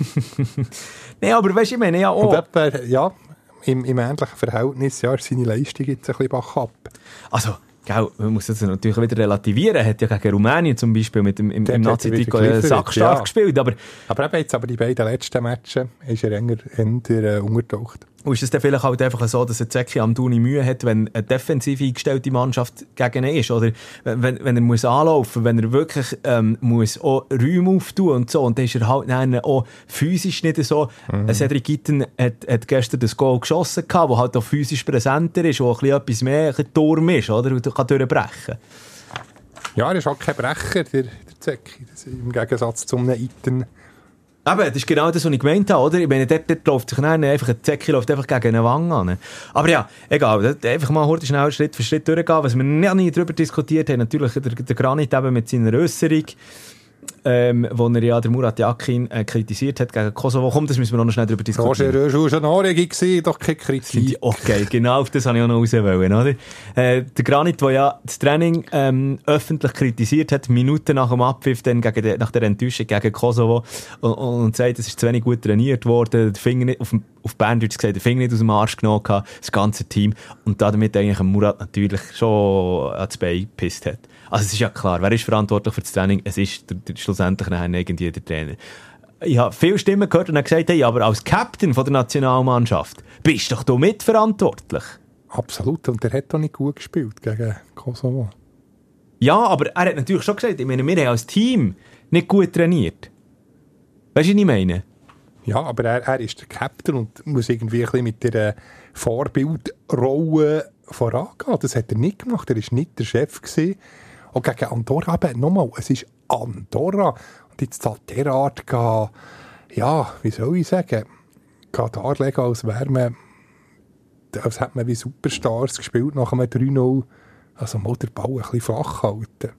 Nein, aber weißt du, ich meine ja Und auch. etwa, ja, im, im ähnlichen Verhältnis, ja, ist seine Leistung jetzt ein bisschen bach ab. Also, gell, man muss das natürlich wieder relativieren. Er hat ja gegen Rumänien zum Beispiel mit dem, im, im Nazi-Trikot äh, geliefert, sackstark ja. gespielt. Aber Aber eben jetzt aber die beiden letzten Matches ist er enger, eher äh, untergetaucht. Und ist es dann vielleicht halt einfach so, dass ein Zeki Amdouni Mühe hat, wenn eine defensiv eingestellte Mannschaft gegen ihn ist? Oder wenn, wenn er muss anlaufen, wenn er wirklich ähm, muss auch Räume auftun und so. Und dann ist er halt dann auch physisch nicht so. Mhm. Cedric Gitten hat, hat gestern das Goal geschossen, gehabt, wo halt auch physisch präsenter ist, wo ein bisschen etwas mehr ein Turm ist, oder? Und kann durchbrechen. Ja, er ist auch kein Brecher, der, der ist Im Gegensatz zum Iten. Eben, das ist genau das, was ich gemeint habe, oder? Ich meine, dort, dort läuft sich dann einfach ein Zecki läuft einfach gegen eine Wange an. Aber ja, egal, einfach mal heute schnell Schritt für Schritt durchgehen. Was wir noch nie darüber diskutiert haben, natürlich der, der Granit eben mit seiner Äußerung, ähm, wo er ja der Murat Yakin äh, kritisiert hat gegen Kosovo. Komm, das müssen wir noch schnell darüber Roger diskutieren. Röschel war schon Anregung, gewesen, doch keine Kritik. Okay, genau auf das habe ich auch noch raus wollen, oder? Äh, der Granit, der ja das Training ähm, öffentlich kritisiert hat, Minuten nach dem Abpfiff, dann gegen de, nach der Enttäuschung gegen Kosovo, und, und sagt, es ist zu wenig gut trainiert worden, der Finger nicht, auf, auf Berndeutsch gesagt, der Finger nicht aus dem Arsch genommen gehabt, das ganze Team, und damit eigentlich Murat natürlich schon ans Bein gepisst hat. Also es ist ja klar, wer ist verantwortlich für das Training? Es ist der, der, schlussendlich nachher irgendwie der Trainer. Ich habe viele Stimmen gehört und habe gesagt, hey, aber als Captain von der Nationalmannschaft bist doch du mitverantwortlich. Absolut, und er hat auch nicht gut gespielt gegen Kosovo. Ja, aber er hat natürlich schon gesagt, ich meine, wir haben als Team nicht gut trainiert. Weißt du, was ich meine? Ja, aber er, er ist der Captain und muss irgendwie ein bisschen mit der Vorbildrolle vorangehen. Das hat er nicht gemacht. Er war nicht der Chef. Gewesen. Und gegen Andorra, eben, nochmal, es ist Andorra. Und jetzt halt derart gehen, ja, wie soll ich sagen, gehen darlegen, als wäre man, als hätte man wie Superstars gespielt nach einem 3-0. Also mal den Ball ein bisschen flach halten.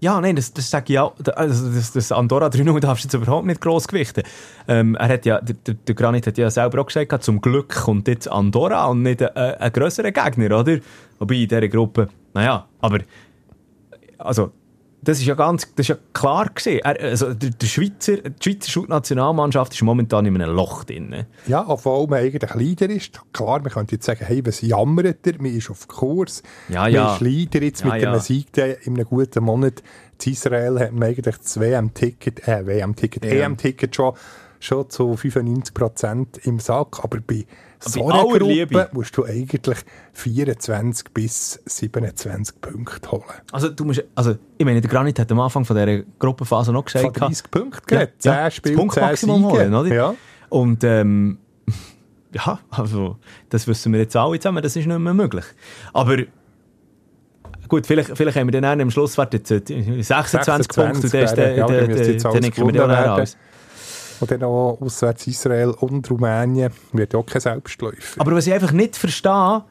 Ja, nein, das, das sage ich auch. Also das, das Andorra 3-0 darfst du jetzt überhaupt nicht gross gewichten. Ähm, er hat ja, der, der, der Granit hat ja selber auch gesagt, zum Glück kommt jetzt Andorra und nicht ein, ein grösserer Gegner, oder? Wobei in dieser Gruppe, naja, aber also das ist ja ganz, das ist ja klar gesehen. Er, also der, der Schweizer, die Schweizer Schut-Nationalmannschaft ist momentan in einem Loch drin. Ja, obwohl man eigentlich Leader ist. Klar, man könnte jetzt sagen, hey, was jammert er? Man ist auf Kurs. Ja, man ja. ist Leader jetzt Ja, mit ja. einem Sieg in einem guten Monat. In Israel hat man eigentlich das WM-Ticket, äh, WM-Ticket, Ja. EM-Ticket schon, schon zu 95% im Sack. Aber bei so einer Gruppe Liebe. musst du eigentlich 24 bis 27 Punkte holen. Also du musst, also ich meine, der Granit hat am Anfang von dieser Gruppenphase noch gesagt, Von 30 Punkten Ja, geredet. 10 ja, Spiele, das 10 Punktmaximum holen, oder? Ja. Und ähm, ja, also das wissen wir jetzt alle zusammen, das ist nicht mehr möglich. Aber gut, vielleicht, vielleicht haben wir dann am Schlusswert jetzt äh, 26, Punkte und dann nicken wir dann alles. Und dann auch auswärts Israel und Rumänien wird auch kein Selbstläufer. Aber was ich einfach nicht verstehe,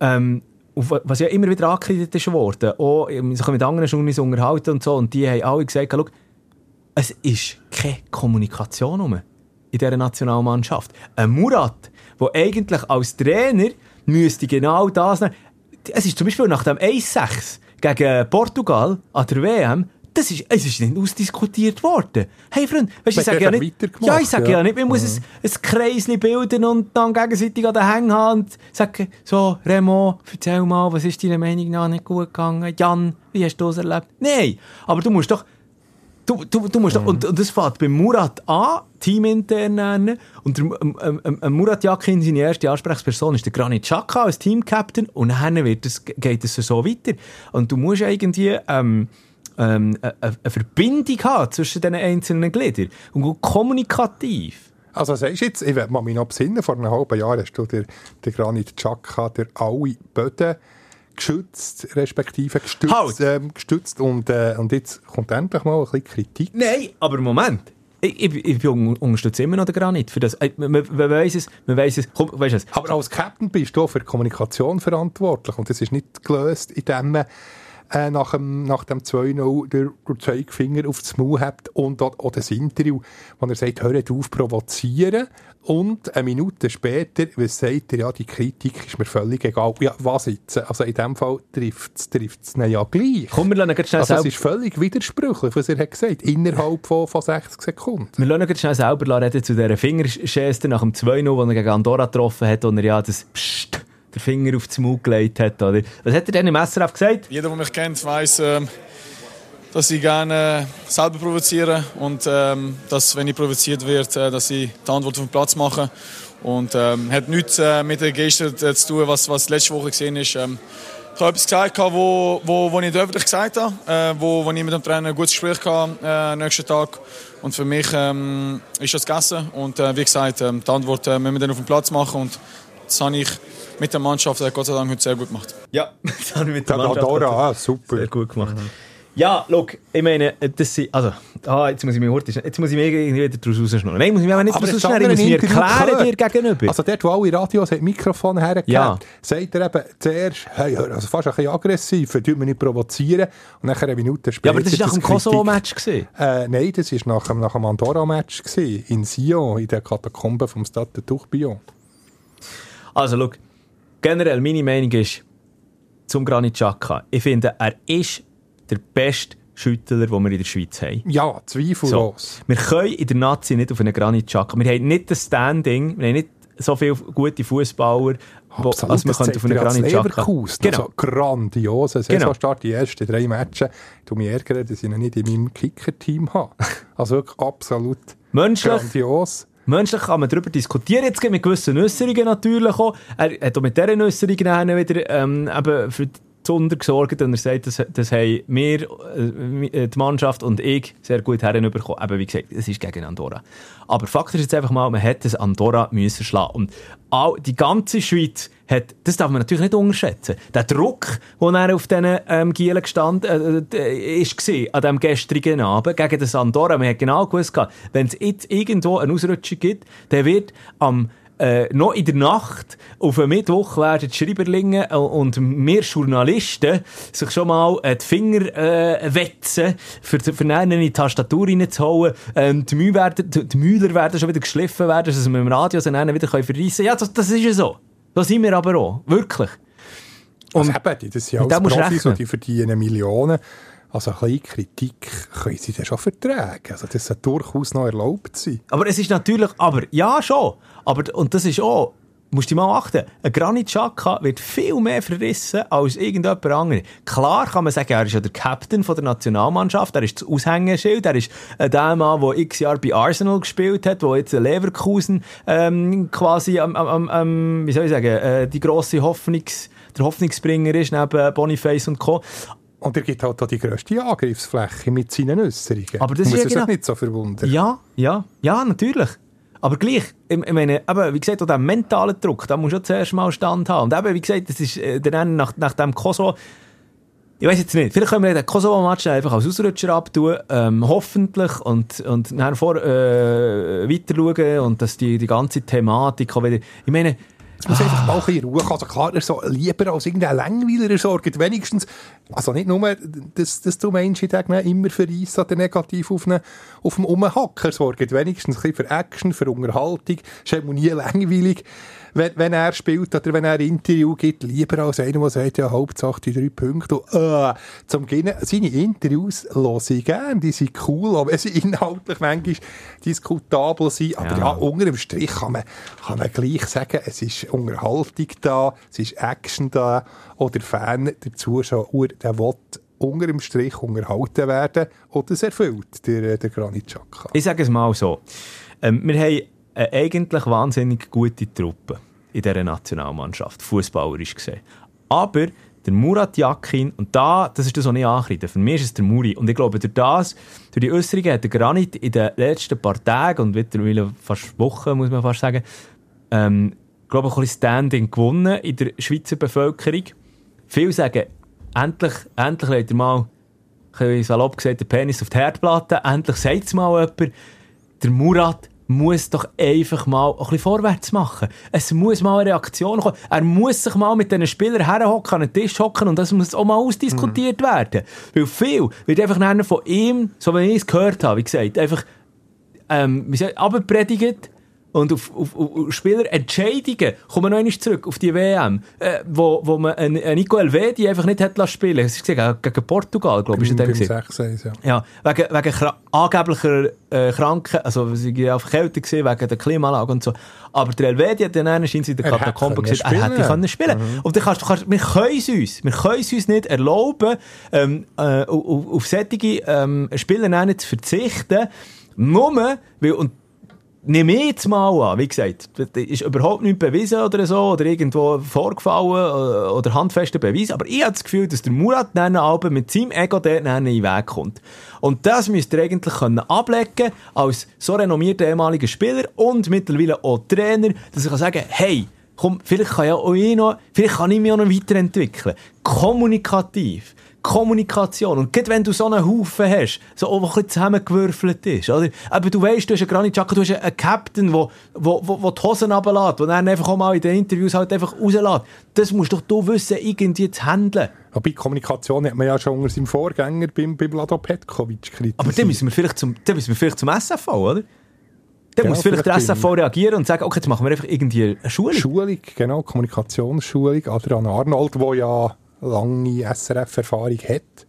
ähm, was ja immer wieder angekreidet ist worden, auch ähm, mit anderen Journalisten unterhalten und so, und die haben alle gesagt, schau, es ist keine Kommunikation rum in dieser Nationalmannschaft. Ein Murat, der eigentlich als Trainer müsste genau das nehmen. Es ist zum Beispiel nach dem 1-6 gegen Portugal an der WM, das ist, es ist nicht ausdiskutiert worden. Hey Freund, weißt, ich sage ja nicht, ja, ich sage ja. ja. nicht, man muss ein, ein Kreisli bilden und dann gegenseitig an den Hängen haben und sagen, so, Remo, erzähl mal, was ist deiner Meinung nach nicht gut gegangen? Jan, wie hast du das erlebt? Nein, aber du musst doch, Du, du, du musst, und, und das fängt bei Murat an, teamintern. an. Und der, ähm, ähm, ähm, Murat Yakin, seine erste Ansprechperson, ist der Granit Xhaka als Teamcaptain. Und dann wird es, geht es so weiter. Und du musst irgendwie ähm, ähm, eine, eine Verbindung haben zwischen den einzelnen Gliedern. Und gut kommunikativ. Also sagst du jetzt, ich will mich noch besinnen, vor einem halben Jahr hast du den, den Granit Xhaka, der alle Böden geschützt, respektive gestützt, Halt! ähm, gestützt und, äh, und jetzt kommt endlich mal ein bisschen Kritik. Nein, aber Moment. Ich, ich, ich unterstütze immer noch den Granit. Für das. Man, man, man weiss es, man weiss es. Komm, weißt es. Aber als Captain bist du für Kommunikation verantwortlich und das ist nicht gelöst, indem man äh, nach dem, nach dem 2-0 der, der Zeigefinger aufs Maul hat und auch, auch das Interview, wo er sagt, hört auf provozieren und eine Minute später, was sagt er, ja, die Kritik ist mir völlig egal. Ja, was jetzt? Also in dem Fall trifft es trifft's ja gleich. Komm, wir lassen schnell also es ist völlig widersprüchlich, was er hat gesagt innerhalb von, von 60 Sekunden. Wir lassen schnell selber reden zu dieser Fingerscheste nach dem 2-0, wo er gegen Andorra getroffen hat und er ja das Psst den Finger auf den Mund gelegt hat. Oder? Was hat er denn im SRF gesagt? Jeder, der mich kennt, weiß, ähm, dass ich gerne selber provoziere und ähm, dass, wenn ich provoziert werde, äh, dass ich die Antwort auf den Platz mache. Und ähm, hat nichts äh, mit der Geste äh, zu tun, was, was letzte Woche gesehen ist. Ähm, ich habe etwas gesagt, wo, wo, wo ich öffentlich gesagt habe, äh, wo, wo ich mit dem Trainer ein gutes Gespräch hatte äh, nächsten Tag. Und für mich ähm, ist das gegessen. Und äh, wie gesagt, äh, die Antwort äh, müssen wir dann auf den Platz machen. Und das habe ich mit der Mannschaft äh, Gott sei Dank heute sehr gut gemacht. Ja, das habe ich mit der ja, Mannschaft Dora, ah, super. sehr gut gemacht. Mhm. Ja, look, ich meine, das sind, also, ah, jetzt muss ich mich jetzt muss ich mich irgendwie wieder daraus rausschneiden. Nein, muss ich mich nicht daraus rausschneiden, ich muss mir erklären dir gegenüber. Also dort, wo alle Radios hat Mikrofon hergegeben, ja. sagt er eben zuerst, hey, also fast ein bisschen aggressiv, tut mich nicht provozieren, und nachher eine Minute später... Ja, aber das war nach dem Kosovo-Match? Äh, nein, das war nach, nach dem Andorra-Match in Sion, in der Katakombe vom Stade de Tourbillon. Also, look, generell meine Meinung ist zum Granit Xhaka. Ich finde, er ist der beste Schüttler, den wir in der Schweiz haben. Ja, zweifellos. So. Wir können in der Nazi nicht auf einen Granit Xhaka. Wir haben nicht das Standing, wir haben nicht so viele gute Fußballer, als wir könnte auf einen Granit Xhaka. Genau. Also grandios. Es genau. so die ersten drei Matches. Ich mich ärgere, dass ich ihn nicht in meinem Kicker-Team habe. Also wirklich absolut Menschlich, grandios. Menschlich kann man darüber diskutieren, jetzt mit gewissen Äußerungen natürlich auch. Er hat auch mit diesen Äußerungen wieder ähm, eben für Zunder gesorgt und er sagt, das, das haben wir, äh, die Mannschaft und ich sehr gut herüberkommen. Eben, wie gesagt, es ist gegen Andorra. Aber Fakt ist jetzt einfach mal, man hätte das Andorra müssen schlagen. Und all, die ganze Schweiz hat, das darf man natürlich nicht unterschätzen. Der Druck, den er auf diesen ähm, Gielen gestanden äh, ist gewesen, an diesem gestrigen Abend gegen das Andorra, man hat genau gewusst, wenn es jetzt irgendwo eine Ausrutschung gibt, dann wird am äh, noch in der Nacht auf einen Mittwoch werden die Schreiberlinge und wir Journalisten sich schon mal äh, die Finger äh, wetzen, für, für eine in die Tastatur reinzuhauen. Ähm, die, Mühe werden, die, die Mühler werden schon wieder geschliffen werden, dass wir im Radio sie wieder verreissen können. Ja, das, das ist ja so. Da sind wir aber auch. Wirklich. Und, also eben, das sind ja alles Profis und die verdienen Millionen. Also ein bisschen Kritik können sie dann schon vertragen. Also das sollte durchaus noch erlaubt sein. Aber es ist natürlich, aber ja schon. Aber, und das ist auch, musst du mal achten, ein Granit Xhaka wird viel mehr verrissen als irgendjemand anderes. Klar kann man sagen, er ist ja der Captain von der Nationalmannschaft, er ist das Aushängeschild, er ist äh, der Mann, der x Jahre bei Arsenal gespielt hat, der jetzt Leverkusen ähm, quasi, ähm, ähm, wie soll ich sagen, äh, die grosse Hoffnungs der Hoffnungsbringer ist, neben Boniface und Co. Und er gibt halt auch die grösste Angriffsfläche mit seinen Äußerungen. Aber das Muss ist ja genau... nicht so verwundern. Ja, ja, ja, natürlich. Aber gleich, ich, meine, eben, wie gesagt, auch der mentale Druck, da muss du zuerst mal Stand haben. Und eben, wie gesagt, das ist äh, dann nach, nach dem Kosovo, ich weiß jetzt nicht, vielleicht können wir den Kosovo-Match einfach als Ausrutscher abtun, ähm, hoffentlich, und, und dann vor, äh, weiter schauen und dass die, die ganze Thematik auch wieder, ich meine, muss ah. einfach mal ein bisschen Ruhe Also klar, er so lieber als irgendein Langweiler sorgt wenigstens, also nicht nur, dass, dass du Menschen immer für Eis oder negativ auf, eine, auf dem Umhacker sorgt, wenigstens ein bisschen für Action, für Unterhaltung, ist eben nie langweilig wenn, wenn er spielt oder wenn er ein Interview gibt, lieber als einer, der sagt, ja, Hauptsache die drei Punkte. Und, äh, zum Beginnen, seine Interviews höre ich gerne, die sind cool, aber sie inhaltlich manchmal diskutabel sind. Aber ja. ja, unter dem Strich kann man, kann man gleich sagen, es ist Unterhaltung da, es ist Action da, oder Fan, der Zuschauer, der will unter dem Strich unterhalten werden oder es erfüllt, der, der Granit Xhaka. Ich sage es mal so. Ähm, wir haben eine eigentlich wahnsinnig gute Truppe in dieser Nationalmannschaft, fußballerisch gesehen. Aber der Murat Yakin, und da, das ist das, was ich ankreide, für mich ist es der Muri. Und ich glaube, durch das, durch die Äußerungen hat der Granit in den letzten paar Tagen und mittlerweile fast Wochen, muss man fast sagen, ähm, glaube ich, ein Standing gewonnen in der Schweizer Bevölkerung. Viele sagen, endlich, endlich legt er mal, salopp gesagt, den Penis auf die Herdplatte, endlich sagt es mal jemand, der Murat muss doch einfach mal ein bisschen vorwärts machen. Es muss mal eine Reaktion kommen. Er muss sich mal mit diesen Spielern herhocken, an den Tisch hocken und das muss auch mal ausdiskutiert mhm. werden. Weil viel wird einfach von ihm, so wie ich es gehört habe, wie gesagt, einfach ähm, abgepredigt und auf, auf, auf Spielerentscheidungen kommen wir noch einmal zurück auf die WM, äh, wo, wo man einen, einen Nico Elvedi einfach nicht hat spielen lassen. Das war gegen Portugal, glaube ich. Beim, beim 6 ja. ja. Wegen, wegen angeblicher äh, Kranken, also sie waren auf Kälte gesehen, wegen der Klimaanlage und so. Aber der Elvedi hat dann anscheinend in der Katakombe gesagt, er hätte können spielen. Mhm. Und dann kannst du, kannst, wir können es uns, wir können es uns nicht erlauben, ähm, äh, auf, auf solche ähm, Spieler zu verzichten, nur, weil, und nehme ich jetzt mal an, wie gesagt, ist überhaupt nicht bewiesen oder so, oder irgendwo vorgefallen äh, oder handfester Beweis, aber ich habe das Gefühl, dass der Murat dann Alben mit seinem Ego dort in den Weg kommt. Und das müsst ihr eigentlich können als so renommierter ehemaliger Spieler und mittlerweile auch Trainer, dass ich kann sagen, hey, komm, vielleicht kann ja auch ich noch, vielleicht kann ich mich auch noch weiterentwickeln. Kommunikativ. Kommunikation. Und gerade wenn du so einen Haufen hast, so auch ein bisschen zusammengewürfelt ist, oder? Aber du weißt, du hast einen Granit Xhaka, du hast einen Captain, der wo, wo, wo die Hosen runterlässt, der dann einfach auch mal in den Interviews halt einfach rauslässt. Das musst doch du wissen, irgendwie zu handeln. Aber bei Kommunikation hat man ja schon unter seinem Vorgänger beim, beim Lado Petkovic kritisiert. Aber dann müssen wir vielleicht zum, dann müssen wir vielleicht zum SFV, oder? Dann ja, muss vielleicht der SFV reagieren und sagen, okay, jetzt machen wir einfach irgendwie eine Schulung. Schulung, genau, Kommunikationsschulung. Adrian Arnold, der ja lange SRF-Erfahrung hat.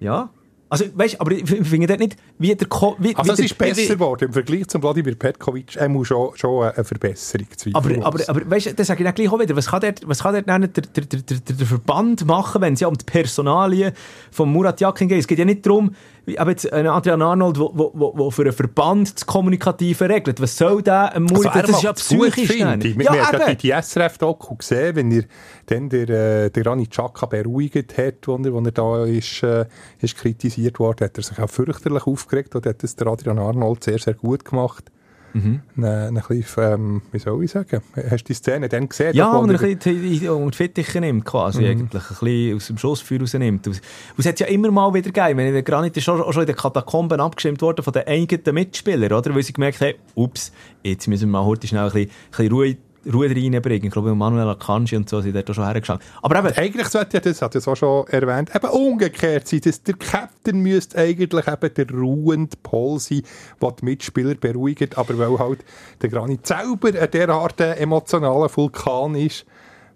Ja. Also, weißt aber ich finde dort nicht, wie der Ko wie, Also, es ist besser geworden im Vergleich zum Vladimir Petkovic. Er muss schon, schon eine Verbesserung Aber, aber, aber weißt du, das sage ich gleich auch wieder. Was kann dort, was kann der, der, der, der, der Verband machen, wenn es ja um die Personalien von Murat Yakin geht? Es geht ja nicht darum, aber jetzt ein Adrian Arnold, der für einen Verband das Kommunikative regelt. Was soll der ein Murat? Also das ist ja psychisch. Ja, wir haben die SRF-Doku gesehen, wenn er dann der, äh, der Rani Chaka beruhigt hat, wo er, er da ist, äh, ist kritisiert worden, hat er sich auch fürchterlich aufgeregt und hat das der Adrian Arnold sehr, sehr gut gemacht. Mhm. Eine bisschen, ähm, wie soll ich sagen, hast du die Szene dann gesehen? Ja, und er ein bisschen die Fittiche nimmt quasi, mhm. eigentlich, ein bisschen aus dem Schussfeuer rausnimmt. Und es hat ja immer mal wieder gegeben, wenn der Granit ist auch schon in den Katakomben abgestimmt worden von den eigenen Mitspielern, oder? Weil sie gemerkt haben, ups, jetzt müssen wir mal heute schnell ein bisschen, ein bisschen Ruhe Ruhe reinbringen. Ich glaube, Manuel Akanji und so sind dort schon hergeschaut. Aber eben... Eigentlich sollte das hat ja so schon erwähnt, eben umgekehrt sein, dass der Captain müsste eigentlich eben der ruhende Pol sein, der die Mitspieler beruhigt, aber weil halt der Granit selber ein derart emotionaler Vulkan ist,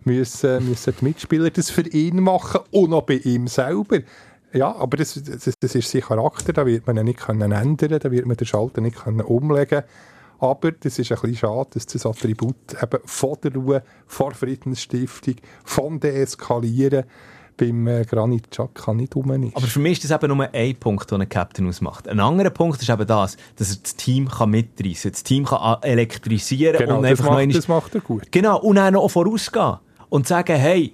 müssen, müssen die Mitspieler das für ihn machen und auch bei ihm selber. Ja, aber das, das, das ist sein Charakter, da wird man ihn nicht ändern können, da wird man den Schalter nicht umlegen können. Aber das ist ein bisschen schade, dass das Attribut eben von der Ruhe, von Friedensstiftung, von Deeskalieren beim äh, Granit Xhaka nicht rum ist. Aber für mich ist das eben nur ein Punkt, den ein Captain ausmacht. Ein anderer Punkt ist eben das, dass er das Team kann mitreißen kann, das Team kann elektrisieren genau, und das einfach macht, das macht er gut. Genau, und dann noch vorausgehen und sagen, hey,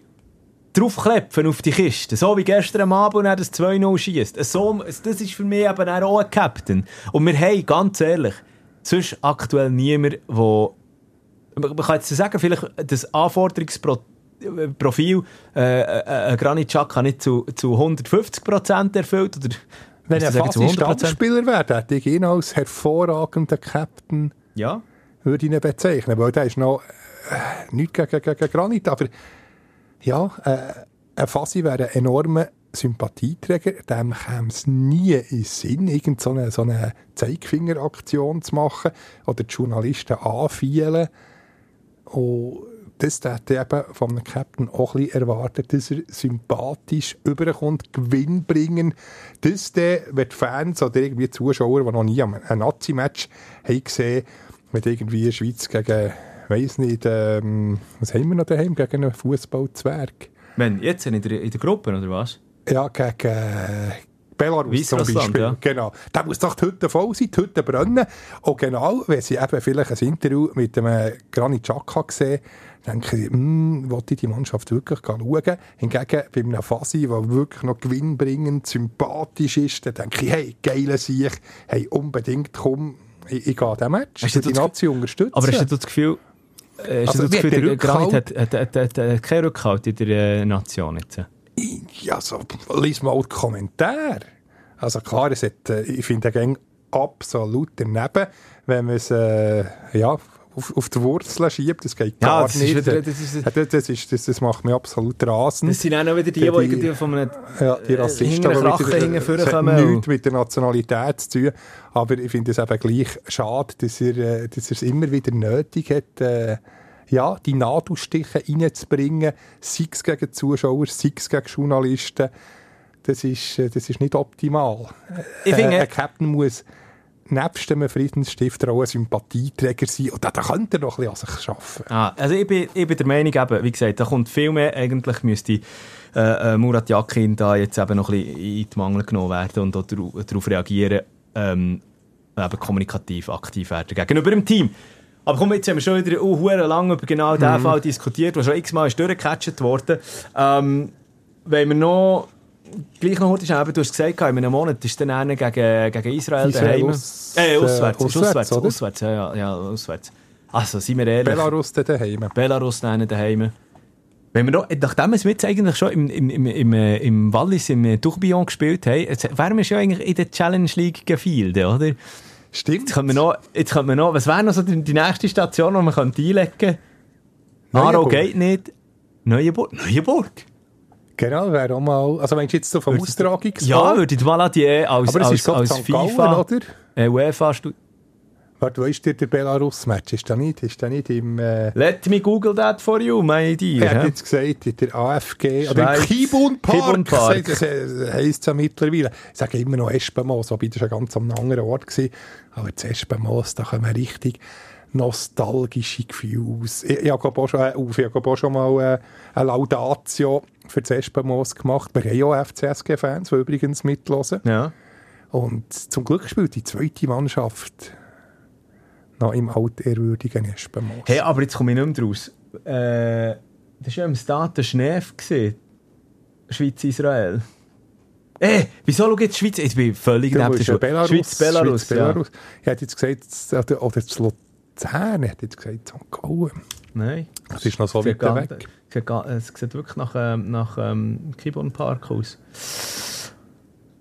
draufklepfen auf die Kiste. So wie gestern am Abend, und er das 2-0 schießt. So, das ist für mich eben auch ein Captain. Und wir haben, ganz ehrlich, sonst aktuell niemand, wo man kann jetzt sagen, vielleicht das Anforderungsprofil äh, äh, Granit Xhaka nicht zu, zu 150% erfüllt oder wenn er fast Stammspieler wäre, hätte ich ihn als hervorragenden Captain ja. würde ihn bezeichnen, weil der ist noch äh, nichts gegen, gegen Granit, aber ja, äh, ein Fassi wäre ein enormer Sympathieträger, dem käme es nie in Sinn, irgendeine so eine Zeigefingeraktion zu machen oder die Journalisten anfielen. Und das hätte eben von Captain auch ein erwartet, dass er sympathisch überkommt, Gewinn bringen, dass der, wenn die Fans oder irgendwie Zuschauer, die noch nie ein Nazi-Match haben gesehen, mit irgendwie Schweiz gegen, weiß nicht, ähm, was haben wir noch daheim, gegen einen Fußballzwerg. Wenn, jetzt in der, in der Gruppe, oder was? Ja, gegen äh, Belarus zum Beispiel. Ja. Genau. Der muss doch die Hütte voll sein, die Hütte brennen. Und genau, wenn sie eben vielleicht ein Interview mit dem äh, Granit Xhaka gesehen denke ich, hm, wollte ich die Mannschaft wirklich schauen. Hingegen bei einem Fasi, der wirklich noch gewinnbringend, sympathisch ist, dann denke ich, hey, geile Sieg, hey, unbedingt, komm, ich, ich gehe an Match, hast die Nazi unterstützen. Aber hast du das Gefühl, äh, hast also, du das Gefühl, der Granit hat, hat, hat, hat, hat keinen Rückhalt in der äh, Nation jetzt? Ja, so, lies mal die Kommentare. Also klar, es hat, äh, ich finde, absolut daneben, wenn man es äh, ja, auf, auf die Wurzeln schiebt. Das geht Ja, gar das nicht. wieder- das ist- Ja, das, das, ist, das, das macht mich absolut rasend. Das sind auch noch wieder die, die, Die- irgendwie von einem Ja, die äh, Rassisten, wieder- hinten es hat nichts mit der Nationalität zu tun. Aber ich finde es eben gleich schade, dass er, äh, dass er es immer wieder nötig hat, äh, ja, die Nadelstiche reinzubringen, sei es gegen Zuschauer, sei es gegen Journalisten. Das ist, äh, das ist nicht optimal. Ich Äh, finde- ein Captain muss nebst einem Friedensstifter auch ein Sympathieträger sein. Und da, da könnte er noch ein bisschen an sich arbeiten. Ah, also ich bin, ich bin der Meinung, eben, wie gesagt, da kommt viel mehr. Eigentlich müsste äh, äh, Murat Yakin da jetzt eben noch ein bisschen in die Mangel genommen werden und darauf reagieren, ähm, eben kommunikativ aktiv werden gegenüber dem Team. Aber komm, jetzt haben wir schon wieder uh, hure lang über genau diesen Fall diskutiert, der schon x-mal durchgecatcht worden. Ähm, wenn wir noch gleich noch schnell, du hast gesagt, in einem Monat ist dann einer gegen, gegen Israel, daheim. aus- äh, äh, auswärts, ist auswärts, auswärts, auswärts, ja, ja, ja, auswärts. Also, seien wir ehrlich. Belarus da daheim. Belarus daheim. Wenn wir noch, nachdem wir jetzt eigentlich schon im, im, im, im, äh, im Wallis, im Tourbillon gespielt haben, jetzt wären wir schon eigentlich in der Challenge League gefielt, oder? Stimmt. Jetzt könnte man noch, jetzt könnte man noch was wäre noch so die, die nächste Station, die man könnte einlegen könnte? Neuenburg. geht nicht. Neuenburg? Neuenburg? Genau, wäre auch mal. Also, meinst du jetzt so vom Austragungsfall? Ja, würde die Maladier als, Aber es als, ist, ich, als St. Gallen, FIFA, oder? äh, UEFA, Warte, wo ist der, der Belarus-Match? Ist der nicht, ist der nicht im... Äh, Let me Google that for you, my dear. er hat jetzt gesagt, in der AFG, oder im Schweiz. Kibun Park, Kibun Park. Das äh, heisst es ja mittlerweile. Ich sage immer noch Espenmoos, wobei das schon ganz am anderen Ort war. Aber das Espenmoos, da kommen richtig nostalgische Gefühle aus. Ich, ich habe auch schon, äh, auf, ich habe auch schon mal äh, eine Laudatio für das Espenmoos gemacht. Wir haben ja auch FCSG-Fans, die übrigens mithören. Ja. Und zum Glück spielt die zweite Mannschaft noch im altehrwürdigen Espenmoos. Hey, aber jetzt komme ich nicht mehr draus. Äh, das war ja im Stade Schneef. gewesen. Schweiz-Israel. Ey, wieso schau jetzt Schweiz? Ich bin völlig neben der musst ja Schule. Belarus, Schweiz, Belarus. Ich hätte jetzt gesagt, oder, oder zu Luzern, ich hätte jetzt gesagt, St. Gallen. ja. Nein. Das ist noch so weit weg. gar- Es sieht wirklich nach, ähm, nach ähm, Kibon Park aus.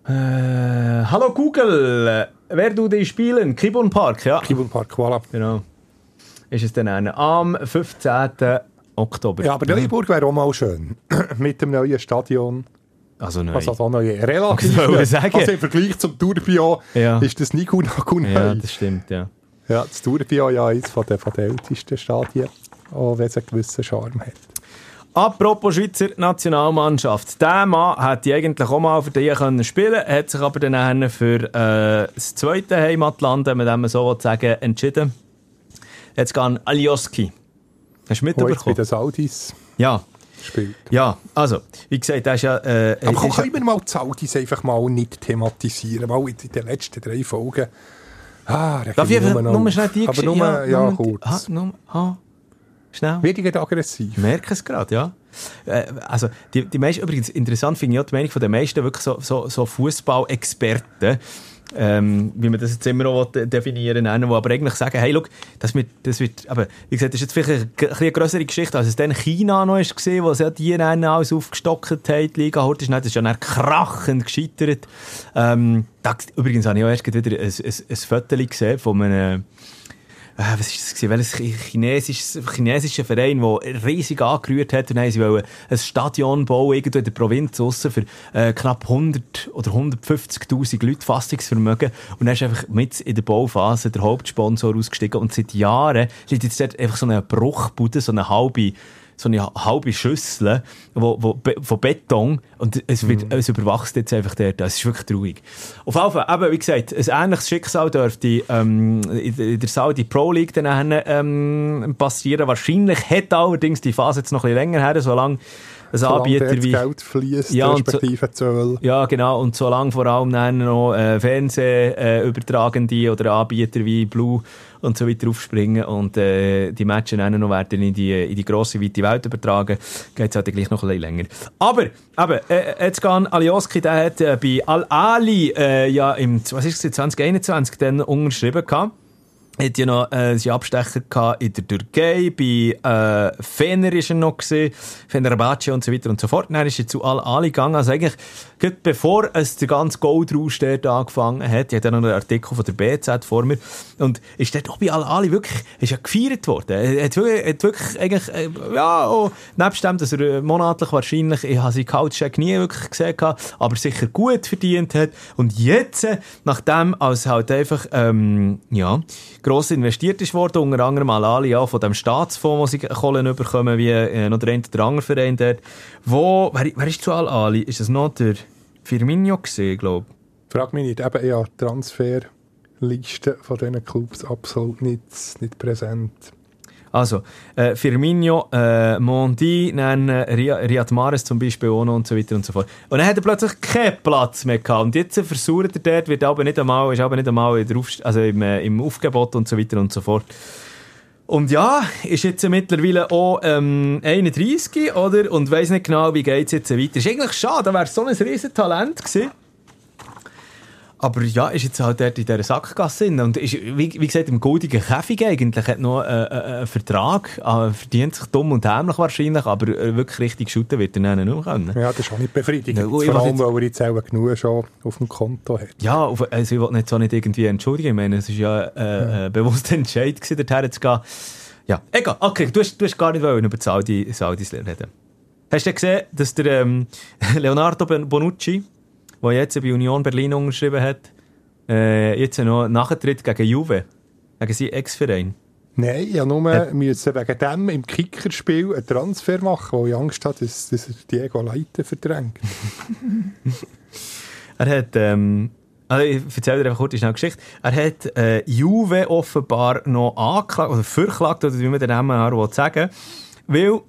Äh, hallo Google, äh, wer du die spielen? Kibon Park, ja. Kibun Park, voilà. Genau. Ist es dann einer. Am 15. Oktober. Ja, aber Neuenburg wäre auch mal schön. Mit dem neuen Stadion. Also nein. Also auch neu. Relativ Was sagen? Also im Vergleich zum Tourbillon Ja. ist das nicht gut neu. ja, das stimmt, ja. ja, das Tourbillon ja eines von der, von der ältesten Stadien. Auch wenn es einen gewissen Charme hat. Apropos Schweizer Nationalmannschaft. Der Mann hätte eigentlich auch mal für die können spielen hat sich aber dann für äh, das zweite Heimatland, wenn man so sagen entschieden. Jetzt gehen Alioski. Hast du Wo jetzt bei mitbekommen? den Saudis Ja, spielt. ja. Also, wie gesagt, das ist ja... Äh, Aber komm, ist- können wir mal die Saudis einfach mal nicht thematisieren? Mal in den letzten drei Folgen. Ah, da Darf ich einfach nur auf. schnell die Aber nur, Geschichte- ja, nur kurz. Ah, nur, ah, schnell. Ich aggressiv? Merke es gerade, ja. Äh, also, die, die meisten, übrigens, interessant finde ich auch die Meinung von den meisten wirklich so, so, so Fußball-Experten, ähm, wie man das jetzt immer de- definieren nennen, die aber eigentlich sagen, hey, look, das wird, das wird, aber, wie gesagt, das ist jetzt vielleicht eine, eine grössere Geschichte, als es dann China noch ist gesehen, wo ja die dann alles aufgestockt haben, die Liga heute ist, nicht, das ist ja dann krachend gescheitert. Ähm, da, übrigens habe ich auch erst wieder ein, ein, ein Foto gesehen von einem, äh, was ist das gewesen? Welches Chi- chinesisches, chinesischer Verein, der riesig angerührt hat und haben sie wollen ein Stadion bauen irgendwo in der Provinz aussen für äh, knapp 100 oder 150'000 Leute Fassungsvermögen und dann ist einfach mit in der Bauphase der Hauptsponsor ausgestiegen und seit Jahren liegt jetzt dort einfach so eine Bruchbude, so eine halbe so eine halbe Schüssel wo, wo, von Beton und es, wird, es überwachst jetzt einfach dort. Das ist wirklich traurig. Auf jeden Fall, eben, wie gesagt, ein ähnliches Schicksal dürfte ähm, in der- der Saudi Pro League dann ähm, passieren. Wahrscheinlich hat allerdings die Phase jetzt noch ein bisschen länger her, solange ein Solange Anbieter wie... Geld fließt, Ja, und so- respektive Zöl. Ja, genau. Und solange vor allem dann noch äh, Fernsehübertragende oder Anbieter wie Blue und so weiter aufspringen und äh, die Matches dann noch werden in die, in die grosse, weite Welt übertragen, geht es halt gleich noch ein bisschen länger. Aber, eben, äh, jetzt gehen Alioski, der hat äh, bei Al-Ali äh, ja im, was ist es, 2021 dann unterschrieben gehabt. Hat ja noch äh, sie Abstecher in der Türkei, bei äh, Fener ist er noch gesehen, Fenerbahce und so weiter und so fort. Dann ist er zu Al-Ali gegangen, also eigentlich, gerade bevor es der ganze Goldrausch dort angefangen hat, ich hatte noch einen Artikel von der BZ vor mir, und ist dort auch bei Al-Ali wirklich, ist ja gefeiert worden. Er hat wirklich, hat wirklich eigentlich, äh, ja, auch, nebst dem, dass er äh, monatlich wahrscheinlich, ich habe seinen Couchcheck nie wirklich gesehen gehabt, aber sicher gut verdient hat. Und jetzt, äh, nachdem als halt einfach, ähm, ja, gross investiert ist worden, unter anderem Al-Ali ja, von dem Staatsfonds, wo sie Kohlen bekommen, wie äh, noch der eine oder andere Verein dort. Wo, wer, wer ist zu Al-Ali? Ist das noch der Firmino gesehen, glaube Frag mich nicht, eben ja, Transferliste von diesen Clubs absolut nicht, nicht präsent. Also, äh, Firmino, äh, Mondi, dann äh, Riyad Mahrez zum Beispiel auch und so weiter und so fort. Und dann hat er plötzlich keinen Platz mehr gehabt. Und jetzt versucht er dort, wird aber nicht einmal, ist aber nicht einmal Aufst also im, äh, im Aufgebot und so weiter und so fort. Und ja, ist jetzt mittlerweile auch ähm, 31, oder? Und weiss nicht genau, wie geht es jetzt weiter. Ist eigentlich schade, da wäre so ein riesen Talent gewesen. Aber ja, ist jetzt halt dort in dieser Sackgasse drin. Und ist, wie, wie gesagt, im goldigen Käfig eigentlich hat noch äh, äh, einen Vertrag, äh, verdient sich dumm und dämlich wahrscheinlich, aber äh, wirklich richtig shooten wird er nicht mehr können. Ja, das ist auch nicht befriedigend. Ja, Vor allem, jetzt- weil er jetzt auch genug schon auf dem Konto hat. Ja, auf, also ich will nicht so nicht irgendwie entschuldigen. Ich meine, es war ja äh, äh, bewusster Entscheid, gewesen, dorthin zu gehen. Ja, egal. Okay, du hast, du hast gar nicht wollen über die Saudi, Saudis reden. Hast du gesehen, dass der ähm, Leonardo Bonucci, der jetzt bei Union Berlin unterschrieben hat, äh, jetzt noch nachtritt gegen Juve, gegen seinen Ex-Verein? Nein, ich nur müssen wegen dem im Kickerspiel einen Transfer machen, weil ich Angst hatte, dass, dass er Diego Leite verdrängt. Er hat, ähm, also ich erzähle dir einfach kurz eine Geschichte. Er hat äh, Juve offenbar noch angeklagt, oder verklagt, oder wie man den Namen auch will sagen weil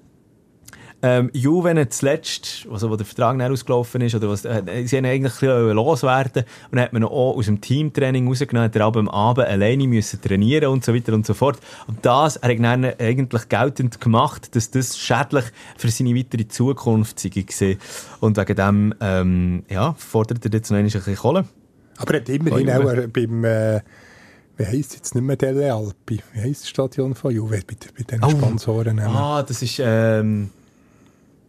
ähm, Juve nicht zuletzt, also wo der Vertrag dann ausgelaufen ist, oder was, äh, sie haben eigentlich ein loswerden und dann hat man auch aus dem Teamtraining rausgenommen, hat er aber am Abend alleine müssen trainieren und so weiter und so fort. Und das er hat dann eigentlich geltend gemacht, dass das schädlich für seine weitere Zukunft sei. Und wegen dem, ähm, ja, fordert er jetzt noch ein bisschen Kohle. Aber er hat immerhin auch beim, äh, wie heisst es jetzt nicht mehr Delle Alpi? Wie heisst das Stadion von Juve bei, bei den Oh. Sponsoren? nehmen? Ah, das ist, ähm,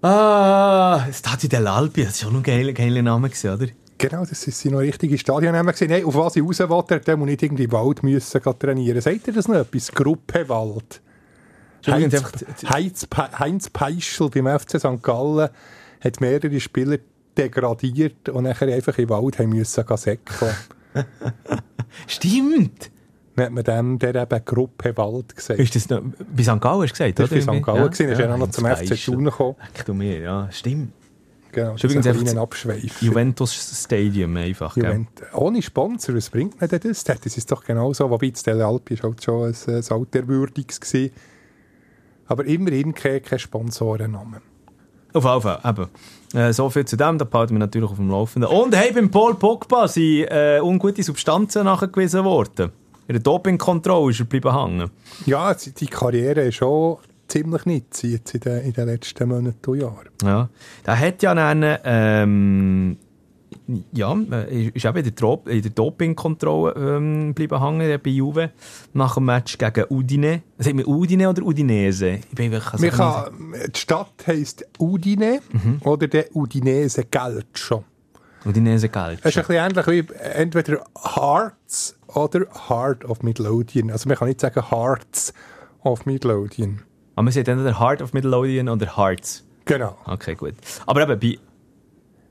ah, Stadio dell'Alpi, das ist auch noch ein geiler, geiler Name oder? Genau, das sind noch richtige Stadionnamen. Nein, auf was ich raus wollte, der muss nicht irgendwie Wald müssen trainieren. Sagt ihr das noch etwas? Gruppe Wald. Entschuldigung, Heinz, Heinz, Heinz Peischl beim FC St. Gallen hat mehrere Spieler degradiert und nachher einfach im Wald haben müssen säckeln. Stimmt! Hat man dem der eben Gruppe Wald gesagt. Ist das noch, bei St. Gallen hast du gesagt, Das oder? war bei St. Gallen, gewesen, ist ja, auch noch zum FC. Thun gekommen. Du mir, ja, stimmt. Genau, übrigens das ist einfach ein das- Abschweif. Juventus Stadium einfach, gell? Juvent Ohne Sponsor, was bringt mir denn das? Das ist doch genau so. Wobei das Delle Alpi ist halt schon ein, ein alterwürdiges gewesen. Aber immerhin kein, kein Sponsorennamen. Auf jeden Fall, eben. Äh, so viel zu dem, da behalten wir natürlich auf dem Laufenden. Und hey, beim Paul Pogba sind äh, ungute Substanzen nachgewiesen worden. In der Dopingkontrolle ist er geblieben hängen. Ja, die Karriere ist schon ziemlich nett jetzt in den, in den letzten Monaten und Jahren. Ja. Der hat ja dann, ähm, ja, äh, ist eben in der, in der Dopingkontrolle ähm, bleiben hängen bei Juve nach dem Match gegen Udine. Sagt man Udine oder Udinese? Ich bin wirklich, Man kann, die Stadt heisst Udine Mhm. oder der Udinese Calcio. Udinese Geld. Es ist ein bisschen ähnlich wie entweder Hearts oder Heart of Midlothian. Also man kann nicht sagen Hearts of Midlothian. Aber man sagt entweder Heart of Midlothian oder Hearts. Genau. Okay, gut. Aber eben bei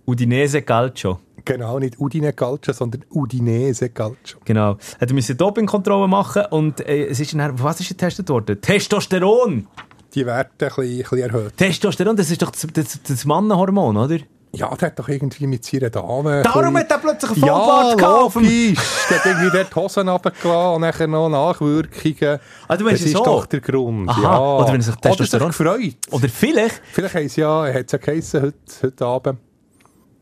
Udinese Calcio. Genau, nicht Udine Calcio, sondern Udinese Calcio. Genau. Er müssen Dopingkontrolle machen und äh, es ist dann, was ist getestet worden? Testosteron! Die Werte ein bisschen, ein bisschen erhöht. Testosteron, das ist doch das, das, das Mannenhormon, oder? Ja, der hat doch irgendwie mit seiner Dame... Darum hat er plötzlich einen Vollbart ja, dem- logisch. Der hat irgendwie dort die Hosen runtergelassen und nachher noch Nachwirkungen. Ah, du meinst das es ist so? doch der Grund, Aha, ja. oder wenn er sich Testosteron- Oder sich gefreut. Oder vielleicht Vielleicht heisst ja, hat es ja geheissen, heute, heute Abend.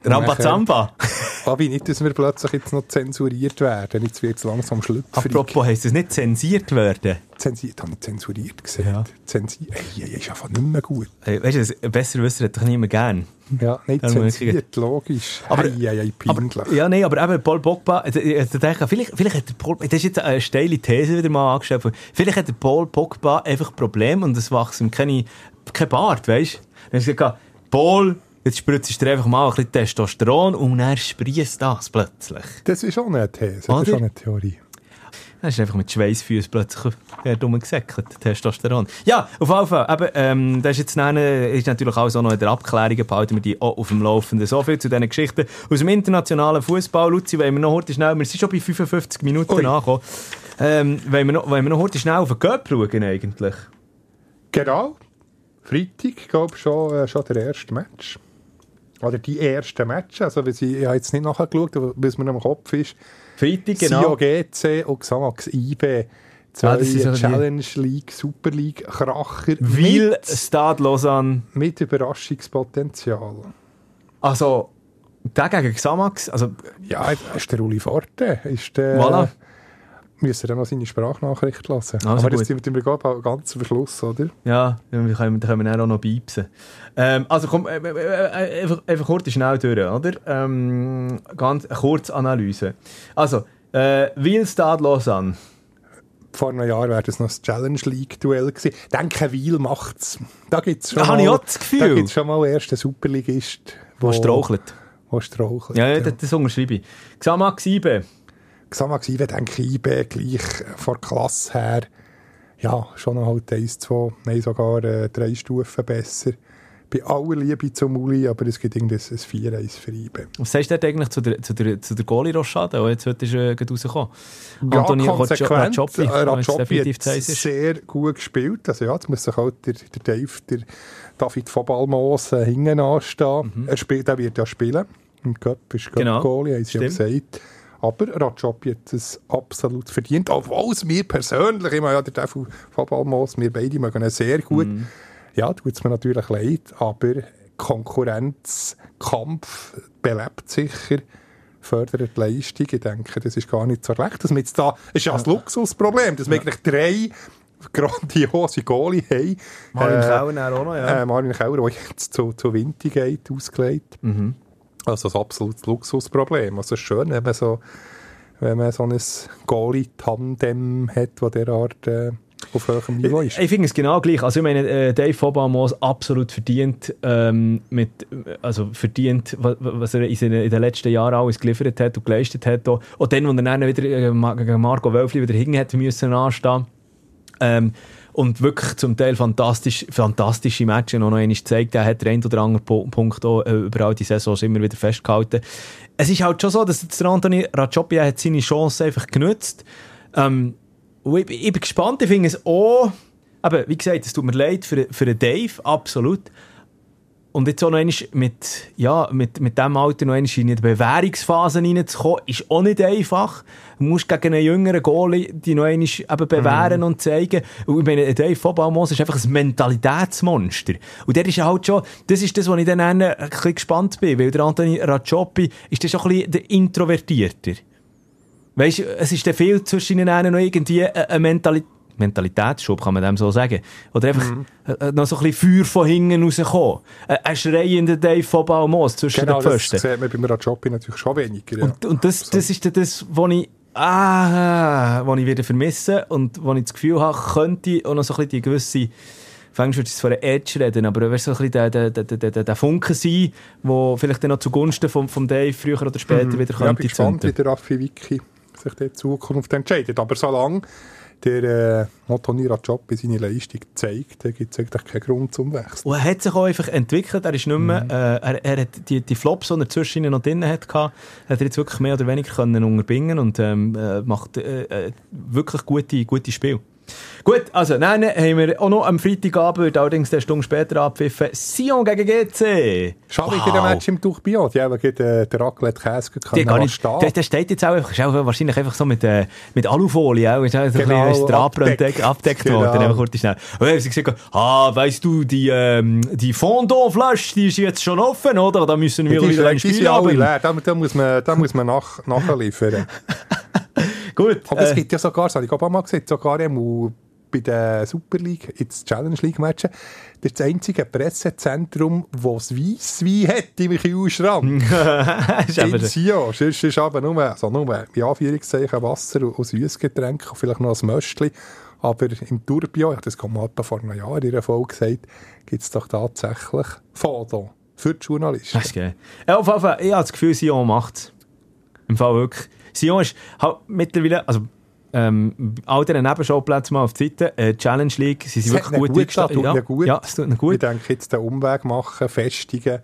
Rambazamba. Fabi, nicht, dass wir plötzlich jetzt noch zensuriert werden. Jetzt wird es langsam schlüpfrig. Apropos, heisst das nicht zensiert werden? Zensiert, habe ich zensuriert gesagt. Ja. Zensiert, ey, ey, ist einfach nicht mehr gut. Hey, weißt du, besser wissen hat doch niemand gern. Ja, nicht ich zensiert, logisch. Aber- ei, ei, ei, peinlich. Aber, ja, nein, aber eben Paul Pogba, äh, äh, denke ich, vielleicht, vielleicht hat der Paul, das ist jetzt eine steile These wieder mal angestellt, vielleicht hat der Paul Pogba einfach ein Problem und es wächst ihm keine, kein Bart, weißt du? Dann hast du gesagt, Paul, jetzt spritzt du einfach mal ein bisschen Testosteron und dann sprießt das plötzlich. Das ist auch eine These, das Oder? ist auch eine Theorie. Dann ist einfach mit Schweißfüßen plötzlich äh, dumm gesäckelt, Testosteron. Ja, auf jeden Fall. Eben, ähm, das ist jetzt dann, ist natürlich auch noch in der Abklärung, behalten wir die auch auf dem Laufenden. So viel zu diesen Geschichten aus dem internationalen Fußball. Luzi, wollen wir noch heute schnell, wir sind schon bei 55 Minuten Ui. angekommen, ähm, wollen wir noch, wollen wir noch heute schnell auf den Cup schauen eigentlich? Genau. Freitag, glaube ich, schon, äh, schon der erste Match. Oder die ersten Matches. Also, ich habe jetzt nicht nachgeschaut, aber was mir noch im Kopf ist. Freitag, genau. GC und Xamax IB. Zwei Ah, das die- Challenge League, Super League, Kracher. Weil Stade Lausanne, mit Überraschungspotenzial. also, der gegen Xamax, also, Ja, ist der Uli Forte. Ist der, Voilà. Müssen wir noch seine Sprachnachricht lassen. Also Aber das glaube ich, ganz am Schluss, oder? Ja, wir können, wir dann auch noch beipsen. Ähm, also komm, äh, äh, äh, einfach, einfach kurz schnell durch, oder? Ähm, ganz kurze Analyse. Also, äh, Wiel Stade Lausanne. Vor einem Jahr wäre das noch das Challenge League-Duell gewesen. Ich denke, Wiel macht es. Da gibt es schon, Da habe ich mal- auch das Gefühl. Da gibt's schon mal einen ersten Superligist, Wo strauchelt. Wo strauchelt. Ja, ja, das, das unterschreibe ich. Xamax IB. Xamax IB, denke IB gleich von der Klasse her. Ja, schon noch halt eins, zwei, nein, sogar äh, drei Stufen besser. Bei aller Liebe zum Uli, aber es gibt irgendwie ein 4-1 für IB. Was sagst du eigentlich zu der, zu der, zu der Goalie-Rochade, die jetzt heute ist, äh, rausgekommen Ja, Anthony konsequent. Raccioppi, Äh, hat sehr gut gespielt. Also ja, jetzt muss sich halt der, der Dave, der David von Balmos äh, hinten anstehen. Er spielt, der wird ja spielen. Im Cup ist Cup Mhm. Genau, Goalie, haben sie ja gesagt. Aber Raccioppi hat es absolut verdient. Obwohl es mir persönlich, immer ja, der Dave von Balmos, wir beide mögen ihn sehr gut. Mhm. Ja, tut es mir natürlich leid, aber Konkurrenzkampf belebt sicher fördert Leistung. Ich denke, das ist gar nicht so schlecht. Dass wir jetzt da, es ist ja ein Luxusproblem, dass wir eigentlich drei grandiose Goalie haben. Marvin Äh, Kauer auch noch, ja. äh, Marvin Kauer, der jetzt zu, zu Winti geht, ausgelegt. Mhm. Also ein absolutes Luxusproblem. Also es ist schön, wenn man so, wenn man so ein Goalie-Tandem hat, das derart äh, auf höherem Niveau ist. Ich finde es genau gleich. Also ich meine, äh, Dave Fobamos absolut verdient, ähm, mit, also verdient, wa- wa- was er in, in den letzten Jahren alles geliefert hat und geleistet hat. Auch, auch dann, wo er dann wieder äh, gegen Marco Wölfli wieder hinten hätte müssen anstehen. Ähm, und wirklich zum Teil fantastisch, fantastische Matches noch einmal gezeigt. Er hat den einen oder anderen Po- Punkt auch, äh, über all die Saisons immer wieder festgehalten. Es ist halt schon so, dass der Anthony Raccioppi hat seine Chance einfach genutzt. Ähm, ich, ich bin gespannt, ich finde es auch, aber wie gesagt, es tut mir leid für, für Dave, absolut. Und jetzt auch noch mit, ja, mit, mit diesem Alter noch in die Bewährungsphase reinzukommen, ist auch nicht einfach. Du musst gegen einen jüngeren Goalie die noch einmal eben bewähren und zeigen. Und ich meine, Dave Fobalmos ist einfach ein Mentalitätsmonster. Und der ist halt schon, das ist das, was ich dann ein bisschen gespannt bin, weil der Anthony Raccioppi ist das schon ein bisschen der Introvertierter. Weißt du, es ist dann viel zwischen ihnen noch irgendwie eine Mentalität. Mentalitätsschub, kann man dem so sagen. Oder einfach äh, noch so ein bisschen Feuer von hinten rauskommen. Ein, schreiender Dave von Balmos zwischen Genau, den das Pfosten. sieht man beim Raccioppi natürlich schon weniger. Ja. Und, und das, das ist dann das, was ich, ah, was ich wieder vermisse und wo ich das Gefühl habe, könnte auch noch so ein bisschen die gewisse, fängst du jetzt von einer Edge reden, aber weißt, so ein bisschen der, der, der, der, der, Funke sein, der vielleicht dann noch zugunsten vom, vom Dave früher oder später wieder ja, ich bin könnte gespannt, wie der Raffi Wiki sich der Zukunft entscheidet. Aber solange der äh, Anthony Raccioppi seine Leistung zeigt, dann gibt es eigentlich keinen Grund zum Wechseln. Und er hat sich auch einfach entwickelt. Er ist nicht mehr, Mhm. äh, er, er hat die, die Flops, die er zwischen noch drin hatte, hat er jetzt wirklich mehr oder weniger können unterbinden und ähm, äh, macht äh, äh, wirklich gute, gute Spiel. Gut, also dann haben wir auch noch am Freitagabend, wird allerdings eine Stunde später abpfiffen, Sion gegen GC. Schau wow. wieder ein Match im Tourbillon. Die haben gerade äh, den Raclette Käse stehen. Der, der steht jetzt auch, ist auch wahrscheinlich einfach so mit, äh, mit Alufolie, auch, ist auch so genau, ein bisschen abdeckt, abdeckt genau. worden. Einfach kurz schnell. Und dann haben sie gesagt, ah, weißt du, die, ähm, die Fondant-Flasche, die ist jetzt schon offen, oder? Da müssen wir wieder ein Spiel haben. Da, da muss man, da muss man nach, nachliefern. Gut. Aber es äh, gibt ja sogar, das habe ich auch mal gesehen, sogar bei der Super League, jetzt Challenge League Matchen, das ist das einzige Pressezentrum, das Weisswein hat im Kühlschrank. in Sion. Sonst ist aber nur, also nur in Anführungszeichen Wasser und, und Süßgetränke und vielleicht noch ein Möschli. Aber im Turbio, ich habe das mal vor einem Jahr in einer Folge gesagt, gibt es doch tatsächlich Foto für die Journalisten. Das ist geil. Ja, auf jeden Fall, ich habe das Gefühl, Sion macht es. Im Fall wirklich. Sion ist halt mittlerweile, also ähm, all diese Nebenschauplätze mal auf die Seite. Äh, Challenge League, sie sind wirklich gut eingestellt. Ja, gut. ja, es tut ihnen gut. Ich denke, jetzt den Umweg machen, festigen,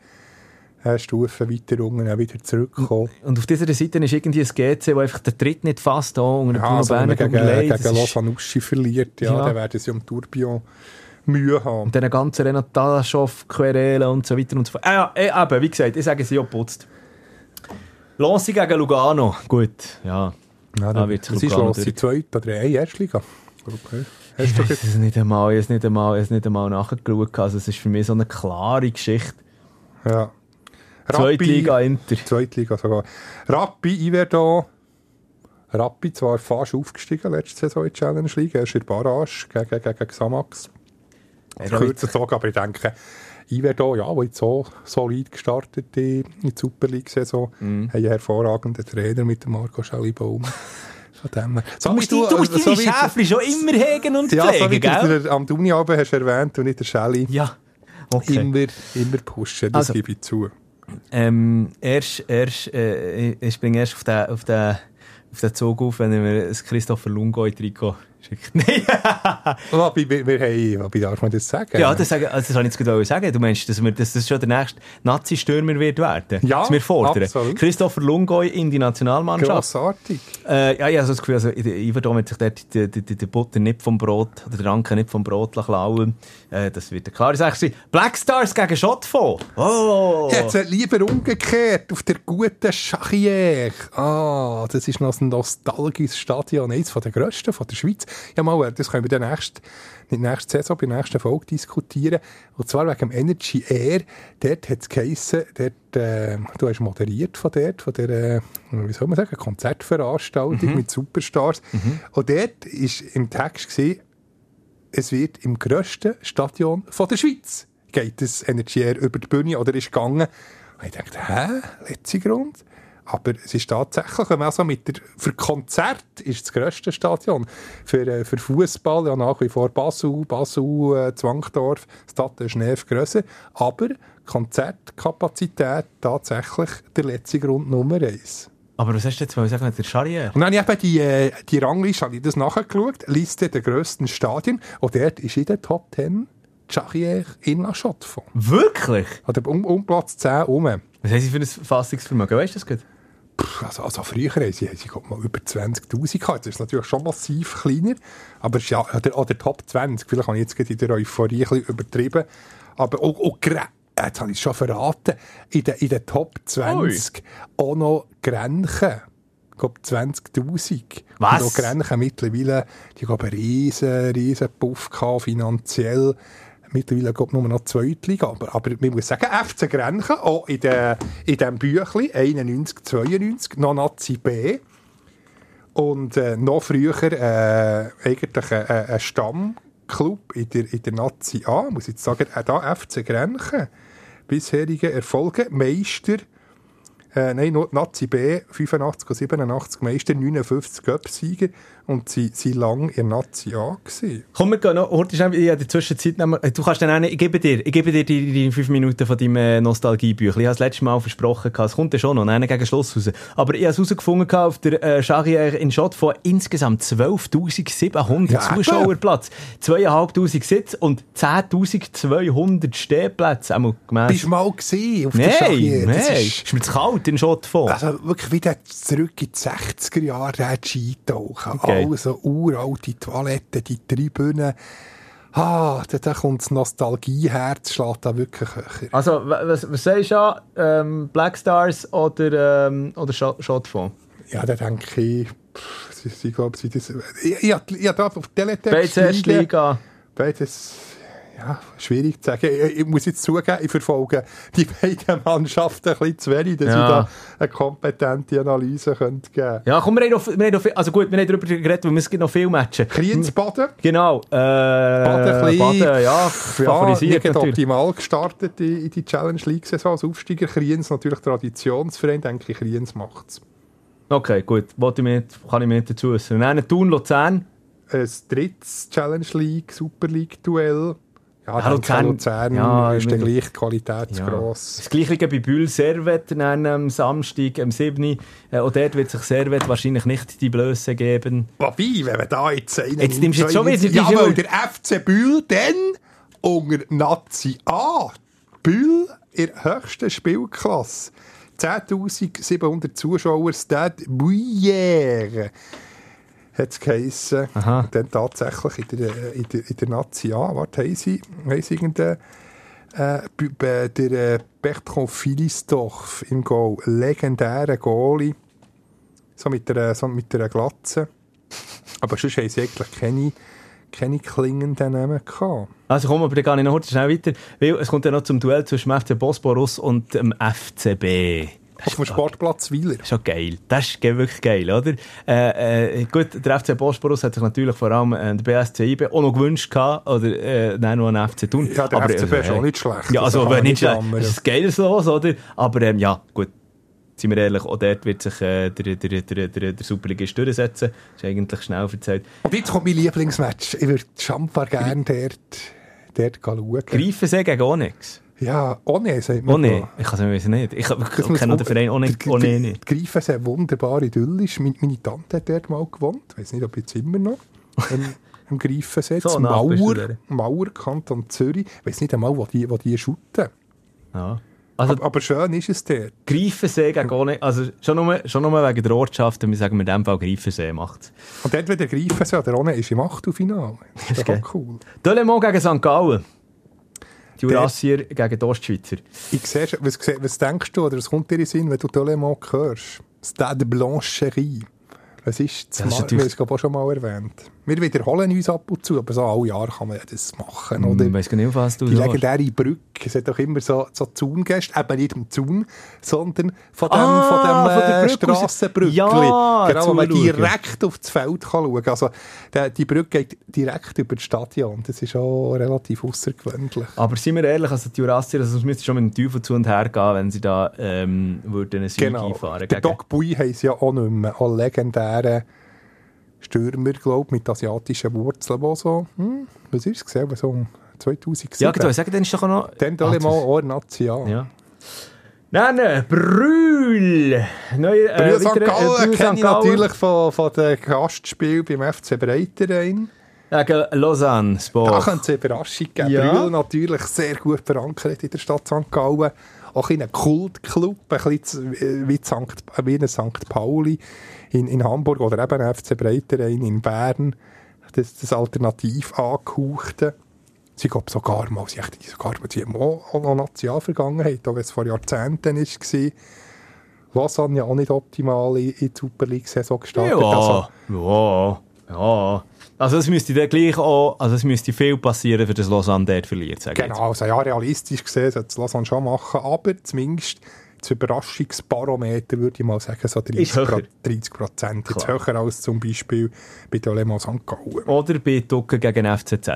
äh, Stufen weiter unten, auch wieder zurückkommen. Und auf dieser Seite ist irgendwie ein GC, der einfach den Tritt nicht fasst, da unter ja, also Berner gegen, gegen, gegen Losanuschi verliert, ja, ja. dann werden sie um Tourbillon Mühe haben. Und dann ganzen Renataschow, Querelen und so weiter und so fort. Ah, ja, eh, eben, wie gesagt, ich sage, sie auch putzt. Lancy gegen Lugano, gut, ja. Ja, dann, wird das ist die zweite oder eine Erstliga. Okay. Hast es nicht einmal, es nicht einmal, es nicht einmal nachgeschaut. Also es ist für mich so eine klare Geschichte. Ja. Zweitliga Inter. Zweitliga sogar. Rappi, Iverdon. Rappi zwar fast aufgestiegen letzte Saison in die Challenge League. Erst in der Barrage gegen, gegen, gegen Xamax. Ja, Kürzer Zug, aber ich denke, Iverdon, ja, der jetzt so solid gestartet in, in die Super League-Saison, mm. haben einen hervorragenden Trainer mit dem Marco Schallibaum. So du musst, du, du musst so Schäfli schon immer hegen und ja, pflegen, so wie gell? du am Uni hast erwähnt und nicht der Schelli. Ja, okay. Immer, immer pushen, das also, gebe ich zu. Ähm, erst, erst, äh, ich springe erst auf den, auf, den, auf den Zug auf, wenn wir das Christopher Lungo-Trikot geschickt. Nein. wobei, wir, wir haben, darf man das sagen? Ja, das, sagen, also das habe ich jetzt gerade sagen. Du meinst, dass, wir, dass das schon der nächste Nazi-Stürmer wird werden? Ja, dass wir fordern. absolut. Christopher Lungoy in die Nationalmannschaft. Grossartig. Äh, ja, ich habe so das Gefühl, also, Iverdom hat sich dort die, die, die, Butter nicht vom Brot, oder der Ranke nicht vom Brot klauen äh, Das wird eine klare Sache sein. Black Stars gegen Schottfond. Oh! Jetzt lieber umgekehrt, auf der guten Schachier. Ah, das ist noch ein nostalgisches Stadion, eines der grössten von der Schweiz. Ja, mal, das können wir dann nächst, nicht nächste Saison, bei der nächsten Folge diskutieren. Und zwar wegen dem Energy Air. Dort hat es geheissen, dort, äh, du hast moderiert von dort, von der, äh, wie soll man sagen, Konzertveranstaltung mhm. mit Superstars. Mhm. Und dort war im Text gesehen, es wird im grössten Stadion von der Schweiz geht das Energy Air über die Bühne oder ist gegangen. Und ich dachte, hä, letzter Grund? Aber es ist tatsächlich, wenn man also mit der, für Konzert ist das grösste Stadion. Für, äh, für Fußball ja nach wie vor Basel, Basel, äh, Zwangdorf, Stade Schneef grösser. Aber Konzertkapazität tatsächlich der letzte Grund Nummer eins. Aber was hast du jetzt mal sagen, der Charrier? Und dann habe ich die, äh, die Rangliste, habe ich das nachgeschaut, Liste der grössten Stadien. Und dort ist in der Top 10 Charrier in La Chaux Wirklich? Oder um, um Platz 10 herum. Was haben Sie für ein Fassungsvermögen? Weißt du das gut? Also, also früher haben sie, haben sie mal über 20'000 gehabt. Das ist natürlich schon massiv kleiner. Aber es ist ja, oder, oder Top 20. Vielleicht habe ich jetzt in der Euphorie ein bisschen übertrieben. Aber auch, auch jetzt habe ich es schon verraten, in den, in den Top 20 Oi. auch noch Grenchen. Ich glaube 20'000. Was? Und auch Grenchen mittlerweile, die haben einen riesen, riesen Puff gehabt, finanziell mittlerweile glaube nur noch Zweitliga, aber, aber man muss sagen, FC Grenchen, auch in, de, in diesem Büchlein, 91, 92, noch Nazi B. Und äh, noch früher äh, eigentlich ein, ein Stammclub in der, in der Nazi A, muss ich jetzt sagen, auch da FC Grenchen. Bisherige Erfolge, Meister äh, nein, Nazi B, 85 und 87 Meister, 59 Göpsieger und sie waren lange in Nazi A. Gewesen. Komm, wir gehen noch, heute ist in der Zwischenzeit, du kannst dann eine, ich gebe dir, ich gebe dir die, die fünf Minuten von deinem äh, Nostalgiebüchlein. Ich habe das letzte Mal versprochen, es kommt ja schon noch, einen gegen Schluss raus. Aber ich habe es herausgefunden auf der äh, Charrière in Schott von insgesamt 12.700 ja, Zuschauerplatz, 2'500 Sitze und 10.200 Stehplätze. Bist du mal gesehen auf nein, der Charrière? Nein, ist, ist mir zu kalt. Den Schott von. Also wirklich wieder zurück in die 60er Jahre, der Skitauchen. Okay. Also uralte Toiletten, die Tribünen. Ah, da, kommt das Nostalgieherz, schlägt da wirklich höher. Also, wa- was, was sagst du an? Ähm, Black Stars oder, ähm, oder Shot von? Ja, da denke ich, pff, sie, sie, glaub, sie das, ich, ich, ich, ich da auf Teletext Beides erste liegen. Liga. Beides, ja, schwierig zu sagen. Ich, ich muss jetzt zugeben, ich verfolge die beiden Mannschaften ein bisschen zu wenig, dass Ja. ich da eine kompetente Analyse könnte geben Ja, komm, wir haben noch, wir haben noch viel, also gut, wir haben darüber geredet, weil es gibt noch viele Matches. Kriensbaden. Genau. Äh, Baden, Baden, ja, Ja, favorisiert nicht natürlich. optimal gestartet in, in die Challenge League-Saison als Aufsteiger. Kriens natürlich Traditionsverein, denke ich, Kriens macht es. Okay, gut, wollte ich mir, kann ich mir nicht dazu äußern. Dann Thun, Luzern. Ein drittes Challenge League, Super League-Duell. Ja, Ja, Luzern, Luzern- ja, ist dann meine- gleich die Qualität zu Ja. gross. Das gleiche bei Bühl Servet am Samstag, am 7. Äh, auch dort wird sich Servet wahrscheinlich nicht die Blöße geben. Wobei, wenn man da jetzt einen Jetzt nimmst du jetzt schon wieder die Ja, weil der FC Bühl dann unter Nazi A. Bühl in der höchsten Spielklasse. 10.700 Zuschauer, Stade Bouillère. Hat es geheissen. Aha. Dann tatsächlich in der, in der, in der Nazi A. Warte, haben sie, haben sie irgendeinen äh, der äh, Bertrand Philistorf im Goal. Legendärer Goalie. So mit der, so mit der Glatze. Aber sonst haben sie eigentlich keine, keine klingenden Namen gehabt. Also komm, aber dann gehe ich noch kurz schnell weiter, weil es kommt ja noch zum Duell zwischen dem FC Bosporus und dem FCB. Auf dem Sportplatz ist schon geil. Das ist wirklich geil, oder? Äh, äh, gut, der FC Bosporus hat sich natürlich vor allem äh, der BSC IB auch noch gewünscht gehabt, oder äh, nein, noch einen FC tun. Ja, der FCB ist auch nicht schlecht. Ja, also man nicht schlecht. Das ist geiles Los, oder? Aber ähm, ja, gut. Sind wir ehrlich, auch dort wird sich äh, der, der, der, der, der Superligist durchsetzen. Das ist eigentlich schnell erzählt. Und jetzt kommt mein Lieblingsmatch. Ich würde Schamper gerne dort, dort schauen. Greifensee gegen Onyx. Ja, ohne, sagt man. Oh nee, da. ich kann es nicht. Ich, kenne den Verein ohne, ohne der- nicht. Die Greifen sind wunderbar idyllisch. Meine, meine Tante hat dort mal gewohnt. Ich weiß nicht, ob jetzt immer noch. Im, im Greifensee. So Mauer. Mauer, Kanton Zürich. Ich weiß nicht einmal, wo die, wo die shooten. Ja. Also, Aber, aber schön ist es dort. Greifensee gegen Onyx. Also, schon nur, schon nur wegen der Ortschaft, wir sagen in dem Fall Greifensee macht Und dort, wenn der Greifensee oder ohne ist im Achtelfinale. Das ist auch cool. Delemont gegen St. Gallen. Die Jurassier gegen die Ostschweizer. Ich sehe, schon- was, was denkst du, oder was kommt dir in den Sinn, wenn du Tolemont hörst? Stade Blancherie. Was ist das? Das ist Mal- es glaube ich, auch schon mal erwähnt. Wir wiederholen uns ab und zu, aber so alle Jahre kann man ja das machen. Oder? Ich weiss gar nicht, was du Die legendäre Brücke, es hat doch immer so, so Zaungäste, eben nicht im Zaun, sondern von dem, Ah, von dem von der äh, Brücke aus- Strassenbrückli. Ja, genau, wo man direkt auf das Feld kann schauen kann. Also, die Brücke geht direkt über das Stadion. Das ist auch relativ außergewöhnlich. Aber sind wir ehrlich, also die Jurassier, also es müsste schon mit dem Teufel zu und her gehen, wenn sie da ähm, würden einen Sieg Genau. einfahren Der. Doc Bui heisst ja auch nicht mehr. Auch legendäre Stürmer, glaube mit asiatischen Wurzeln, die so, hm, was ist es gesehen, so um 2007. Ja, genau, ich sage, dann ist doch noch... Dann Ah, alle das- mal National. Ja. Nein, Brühl! Neue, äh, Brühl St. äh, Gallen Brühl kenne ich natürlich von, von den Gastspielen beim FC Breiterein. Gegen Lausanne, Da Sport. könnte es eine Überraschung geben. Ja. Brühl natürlich sehr gut verankert in der Stadt St. Gallen. Auch in einem Kultclub, ein bisschen äh, wie, St. wie ein St. Pauli in, in Hamburg oder eben FC Breiterein in Bern. Das, das alternativ angehauchte. Sie gab sogar mal, sie, echt, sogar, sie haben auch, noch Nationalvergangenheit, auch wenn es vor Jahrzehnten war. Lausanne ja auch nicht optimal in, in die Super League-Saison gestartet. Also, Ja, ja, ja. Also es müsste dann gleich auch, also es müsste viel passieren, für das Lausanne dort verliert, sage Genau, also ja, realistisch gesehen sollte es Lausanne schon machen, aber zumindest das Überraschungsbarometer würde ich mal sagen, so 30 Ist höher. Pro- 30 Prozent. Jetzt Klar. höher als zum Beispiel bei der Le Mans St. Gallen. Oder bei Ducken gegen FCZ.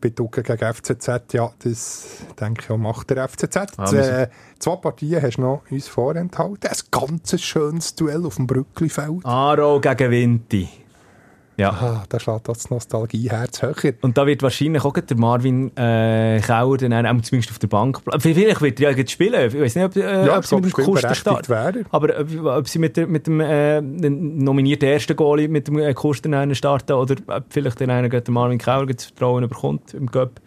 Bei Ducken gegen FCZ, ja, das denke ich auch macht der FCZ. Ah, äh, zwei Partien hast du noch uns vorenthalten. Ein ganz schönes Duell auf dem Brücklifeld. Aro gegen Vinti. Ja. Ah, da schlägt das Nostalgieherz höher. Und da wird wahrscheinlich auch der Marvin äh, Kauer dann auch zumindest auf der Bank bleiben. Vielleicht wird er ja jetzt spielen. Ich weiß nicht, ob, äh, Ja, ob sie mit dem Kuster starten. wäre er. Aber ob, ob sie mit, mit dem äh, nominierten ersten Goalie mit dem äh, Kuster einen starten oder ob vielleicht den einen der Marvin Kauer das Vertrauen bekommt im Cup,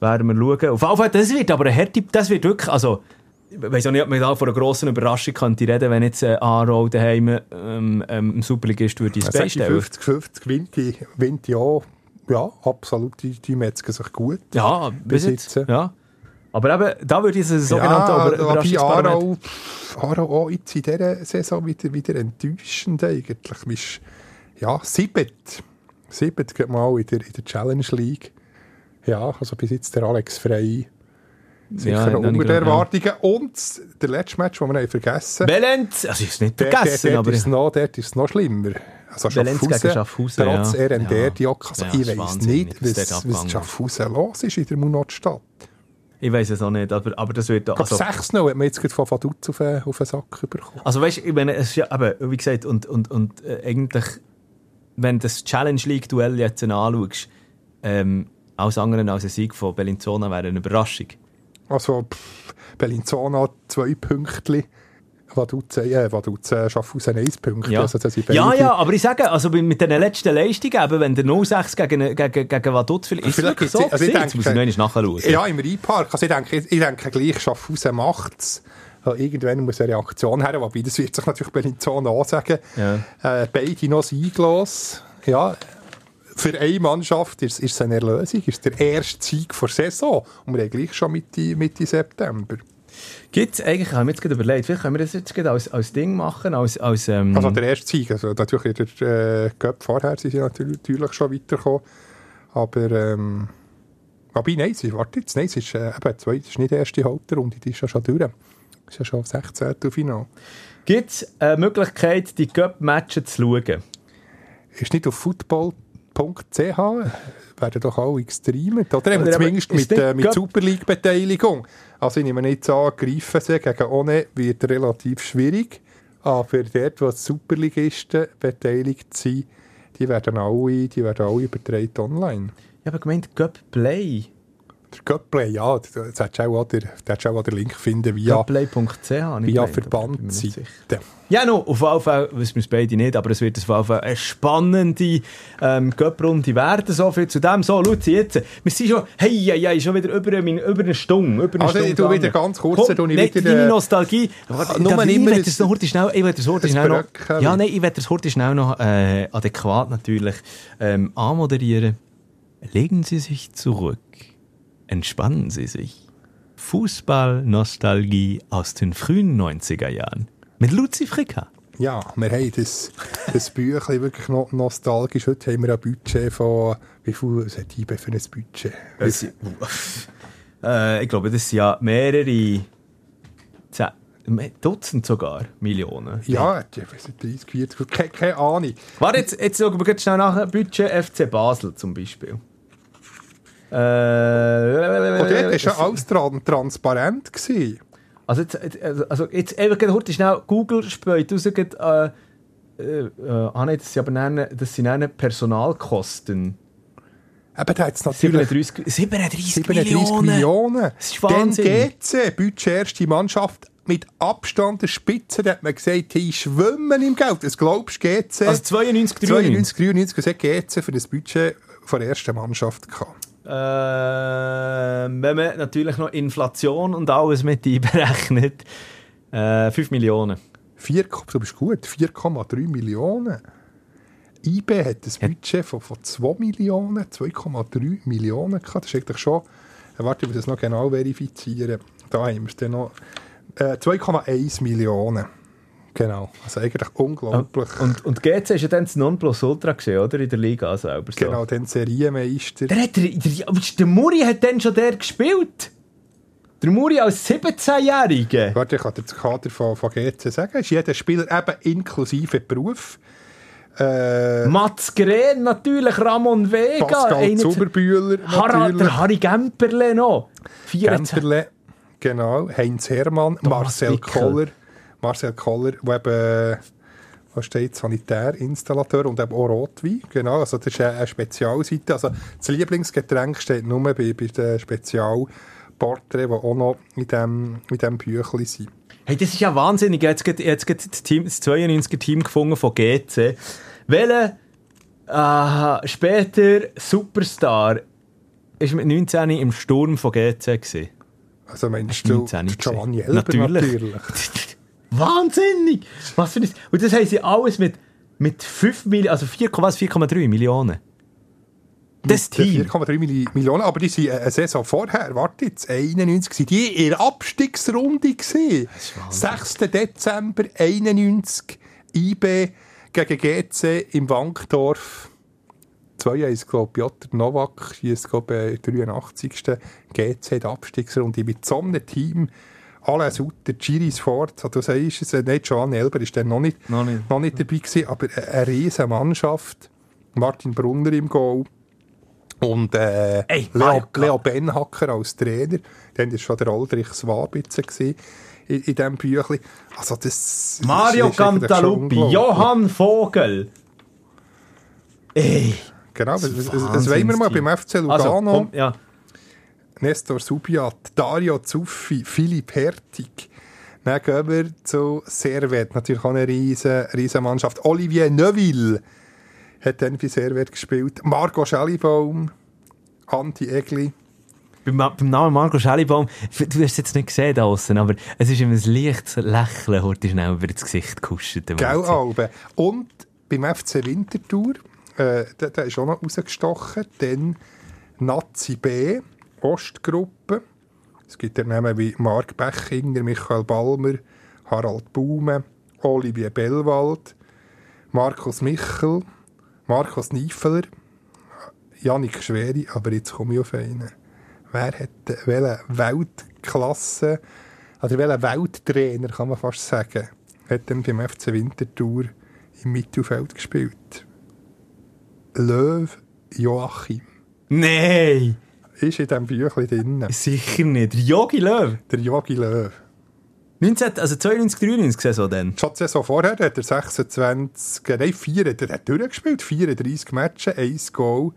werden wir schauen. Auf jeden Fall, das wird aber eine harte, das wird wirklich, also ich weiß auch nicht, ob man da von einer grossen Überraschung könnte reden, wenn jetzt äh, Aarau daheim ähm, ähm, Superligist würde ins Bein stellen. 50-50 gewinnt die, gewinnt die auch. Ja, absolut, die, die metzgen sich gut. Ja, bis jetzt. Ja. Aber eben, da würde ich es ein sogenanntes ja, Über wobei Überraschungsparlament... Aarau, pff, Aarau auch jetzt in dieser Saison wieder, wieder enttäuschend eigentlich. Ist, ja, siebet. Siebet geht mal in der, in der Challenge League. Ja, also bis jetzt der Alex Frey sicher Ja, unter den Erwartungen. Und der letzte Match, den wir haben vergessen Valenz, also ich habe es nicht vergessen, aber... dort ist noch, dort ist es noch schlimmer. Also Valenz gegen Schaffhausen, Schaffhausen, trotz ja. RND, Ja. also Ja, ich ist wahnsinnig, nicht, was was, dort Schaffhausen los ist in der Munotstadt. Ich weiß es auch nicht, aber, aber das wird... Also, 6-0 hat man jetzt gerade von Vaduz auf, den- auf den Sack bekommen. also weißt du, ich meine, es ist ja, eben, wie gesagt, und, und, und äh, eigentlich, wenn das Challenge League-Duell jetzt anschaust, ähm, alles andere als ein Sieg von Bellinzona wäre eine Überraschung. Also, pff, Bellinzona zwei Pünktchen. Vaduz, äh, Vaduz, äh, Schaffhausen 1 Punkte. Ja. Also, ja, ja, aber ich sage, also bei- mit den letzten Leistungen, eben, wenn der 06 gegen, gegen, gegen Vaduz vielleicht, ist Vielleicht wirklich so also ich gewesen? Jetzt denke- muss ich noch nachschauen. Ja, im Rheinpark. Also, ich denke, ich denke gleich, Schaffhausen macht es. Irgendwann muss eine Reaktion her, wobei das wird sich natürlich Bellinzona auch sagen. Ja. Äh, beide noch sieglos. Ja, für eine Mannschaft ist, ist es eine Erlösung, ist der erste Sieg der Saison. Und wir haben gleich schon Mitte, Mitte September. Gibt es eigentlich, ich habe mir jetzt gerade überlegt, vielleicht können wir das jetzt gerade als, als Ding machen, als, als ähm, Also der erste Sieg, also natürlich in der äh, Cup vorher sind sie natürlich, natürlich schon weitergekommen, aber ähm, aber nein, sie, warte jetzt, nein, es ist, äh, eben, zwei, das ist nicht die erste Hauptrunde, die ist ja schon durch. Das ist ja schon 16. Final. gibt es eine Möglichkeit, die Cup-Matches zu schauen? Ist nicht auf football.ch, werden doch alle gestreamt, oder? Oder aber zumindest mit, äh, mit Super League-Beteiligung. Also ich nehme nicht an, greifen sie gegen One wird relativ schwierig, aber dort, wo die Superligisten beteiligt sind, die werden alle, die werden alle übertragen online. Ich habe gemeint, Cup Play. Der Cup-Play, ja, das hättest du auch, den- du auch den Link finden via, ich via nicht. Verbandseite. Ja, no, auf jeden Fall, wissen wir es beide nicht, aber es wird auf jeden Fall eine spannende ähm, Cup-Runde werden. So viel zu dem. So, Luzi, jetzt, wir sind schon, hey, hey, hey, schon wieder über eine, über eine Stunde. Über eine Also, ich Stunde tu wieder ganz kurz, Komm, tu ich nein, wieder, deine äh, Nostalgie. Nur darf ich- will ein- das noch schnell, ich will das heute schnell noch, ja, nein, ich will das heute schnell noch äh, adäquat natürlich ähm, anmoderieren. Legen Sie sich zurück. Entspannen Sie sich. Fußball-Nostalgie aus den frühen 90er Jahren. Mit Luzi Fricker. Ja, wir haben das, das Büchlein wirklich noch nostalgisch. Heute haben wir ein Budget von, wie viel was hat IBE für ein Budget? Sind- äh, ich glaube, das sind ja mehrere zehn, Dutzend sogar Millionen. Ja, nicht, 30, 40, keine, keine Ahnung. Warte, jetzt, jetzt schauen wir ganz schnell nach. Budget FC Basel zum Beispiel. Äh, Und dort war ja alles tran transparent. Gewesen. also jetzt, jetzt- also jetzt gerade heute schnell Google späut raus, äh, äh, äh, ah nein, das sind aber dann, das sind dann Personalkosten. Eben, da hat es natürlich 37, 37, 37 Millionen. Millionen. Das ist Dann Wahnsinn. GC, Budget erste Mannschaft, mit Abstand der Spitze, da hat man gesagt, die schwimmen im Geld. Das glaubst du, GC? Also 92, 93. 92, 93, was hat GC für das Budget von der ersten Mannschaft gehabt? Ähm, wenn man natürlich noch Inflation und alles mit einberechnet, äh, 5 Millionen. 4, du bist gut, 4,3 Millionen. IB hat ein Budget von, von 2 Millionen, 2,3 Millionen gehabt. Das ist eigentlich schon, warte, ich will das noch genau verifizieren. Da haben wir es dann noch. Äh, 2,1 Millionen. Genau, also eigentlich unglaublich. Und, und GC ist ja dann das Nonplusultra gesehen, oder? In der Liga selber. So. genau, den Serienmeister. Der, hat, der, der, der Muri hat dann schon der gespielt. Der Muri als 17-Jähriger. Warte, ich kann dir das Kader von, von GC sagen. Ist jeder Spieler eben inklusive Beruf. Äh, Mats Gren natürlich, Ramon Vega. Pascal 21 Zuberbühler Harald, der Harry Gemperle noch. 24. Gemperle, genau. Heinz Hermann, Marcel Wickel. Koller. Marcel Koller, der eben, was steht, Sanitärinstallateur und eben auch Rotwein. Genau, also das ist eine, Spezialseite. Also das Lieblingsgetränk steht nur bei, bei den Spezialporträts, die auch noch in diesem in dem Büchlein sind. Hey, das ist ja wahnsinnig. Jetzt geht jetzt geht das, Team, das 92er Team gefunden von GC. Welcher äh, später Superstar ist mit 19 im Sturm von GC gewesen? Also meinst du, 19 nicht Giovanni. Elber Natürlich. natürlich. Wahnsinnig! Was für ein... Und das haben sie alles mit, mit 5 Millionen, also 4, was, 4,3 Millionen. Das Der Team. 4,3 Milli- Millionen, aber die sind eine Saison vorher, warte jetzt, 91, sind die in der Abstiegsrunde gewesen. 6. Dezember 91, IB gegen GC im Wankdorf. 2-1, glaube ich, Piotr Novak schießt glaube ich, bei 83. GC in der Abstiegsrunde mit so einem Team. Alain Sutter, Giris Ford, du sagst es, äh, nicht Joan Elber ist dann noch nicht, Noch nicht. noch nicht dabei gewesen, aber eine, eine riesige Mannschaft. Martin Brunner im Goal. Und äh, Ey, Leo, Leo Benhacker als Trainer. Dann war schon der Aldrich Swabitzer in, in diesem Büchlein. Also das Mario schon Cantaluppi. Johann Vogel. Ey. Genau, das, das, das wollen wir mal beim FC Also, Lugano. komm, ja. Nestor Subiat, Dario Zuffi, Philipp Hertig. Dann gehen wir zu Servet, natürlich auch eine riesen, riesen Mannschaft. Olivier Neuville hat dann für Servet gespielt. Marco Schellibaum, Anti Egli. Beim, beim Namen Marco Schellibaum, du hast es jetzt nicht gesehen da außen, aber es ist ihm ein leichtes Lächeln, heute schnell über das Gesicht gekuschelt. dem Gell. Alben. Und beim FC Winterthur, äh, der, der ist auch noch rausgestochen. Dann Nazi B, Ostgruppe. Es gibt dann Namen wie Marc Bechinger, Michael Balmer, Harald Baume, Olivier Bellwald, Markus Michel, Markus Niefeler, Janik Schweri, aber jetzt komme ich auf einen. Wer hat welche Weltklasse, oder welcher Welttrainer, kann man fast sagen, hat dann beim FC Winterthur im Mittelfeld gespielt? Löw Joachim. Nein, Ist in diesem Büchlein drin. sicher nicht. Der Jogi Löw. Der Jogi Löw. 19, also 92, 93 Saison dann. Schon die Saison vorher hat er 26, äh, nein, 4, der hat durchgespielt, 34 Matches, 1 Goal.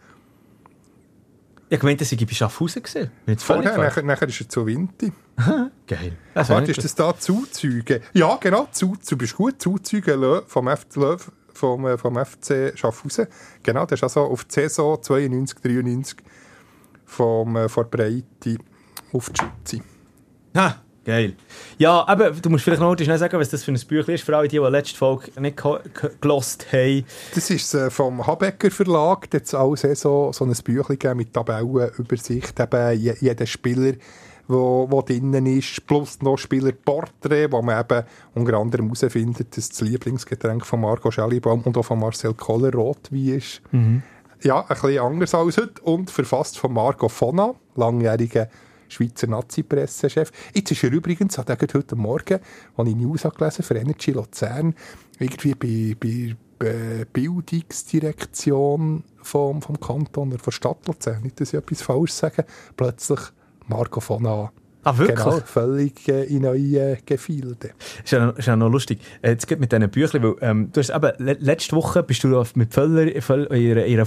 Ich meinte, dass ich bei Schaffhausen gesehen. Vorher, nachher, nachher ist er zu Winti. Geil. Das Warte, ist das da Zuzüge? Ja, genau, Zuzüge, du bist gut, Zuzüge vom, F Löw vom, äh, vom FC Schaffhausen. Genau, das ist also auf die Saison 92, 93 vom, äh, von der Breite auf die Schütze. Ha, geil. Ja, aber du musst vielleicht noch schnell sagen, was das für ein Büchlein ist, für alle, die, die letzte Folge nicht ge- ge- gelost haben. Das ist äh, vom Habecker Verlag. Da hat es alle Saison so ein Büchlein mit Tabellenübersicht. Eben je, jeder Spieler, wo, wo drinnen ist, plus noch Spielerporträt, wo man eben unter anderem herausfindet, dass das Lieblingsgetränk von Marco Schellibaum und auch von Marcel Koller Rotwein ist. Ja, ein bisschen anders als heute und verfasst von Marco Fonna, langjähriger Schweizer Nazi-Pressechef. Jetzt ist er übrigens, hat er heute Morgen, als ich News gelesen für Energy Luzern, irgendwie bei, bei, bei Bildungsdirektion vom, vom Kanton oder von Stadt Luzern, nicht, dass ich etwas falsch sage, plötzlich Marco Fonna. Ah, wirklich? Genau, völlig äh, in neue Gefilde. Ist ja noch, ist ja noch lustig. Äh, Jetzt geht mit diesen Büchlein, weil ähm, du hast eben, le letzte Woche bist du mit Völler, Völler in ihrer, ihrer,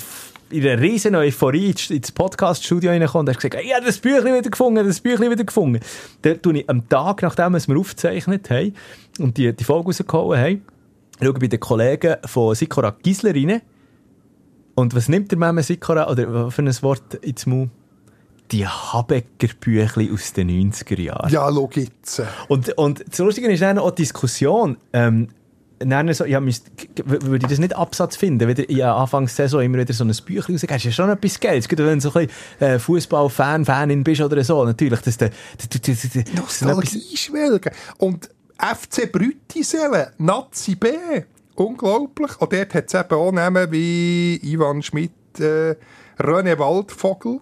ihrer riesen Euphorie ins, Podcast-Studio reingekommen und hast gesagt, ich habe das Büchlein wieder gefunden, das Büchlein wieder gefunden. Dann tue ich am Tag, nachdem wir es aufgezeichnet haben und die, die Folge rausgehauen haben, schaue bei den Kollegen von Sikora Gisler rein. Und was nimmt der Meme Sikora, oder was für ein Wort ins Mund? Die Habecker-Büchlein aus den 90er Jahren. Ja, jetzt. Und, und das Lustige ist dann auch die Diskussion. Ähm, dann so, ja, müsst, würde ich das nicht Absatz finden, wenn du in Anfangssaison immer wieder so ein Büchlein rausgehst, ist ja schon etwas Geiles. Gerade wenn du so ein bisschen äh, Fußball-Fan, Fanin bist oder so, natürlich. Das, das, das, das, das, Nostalgie schwelgen. Und FC Brütiselen, Nazi B, unglaublich. Und dort hat es eben auch Namen wie Ivan Schmidt, äh, René Waldvogel,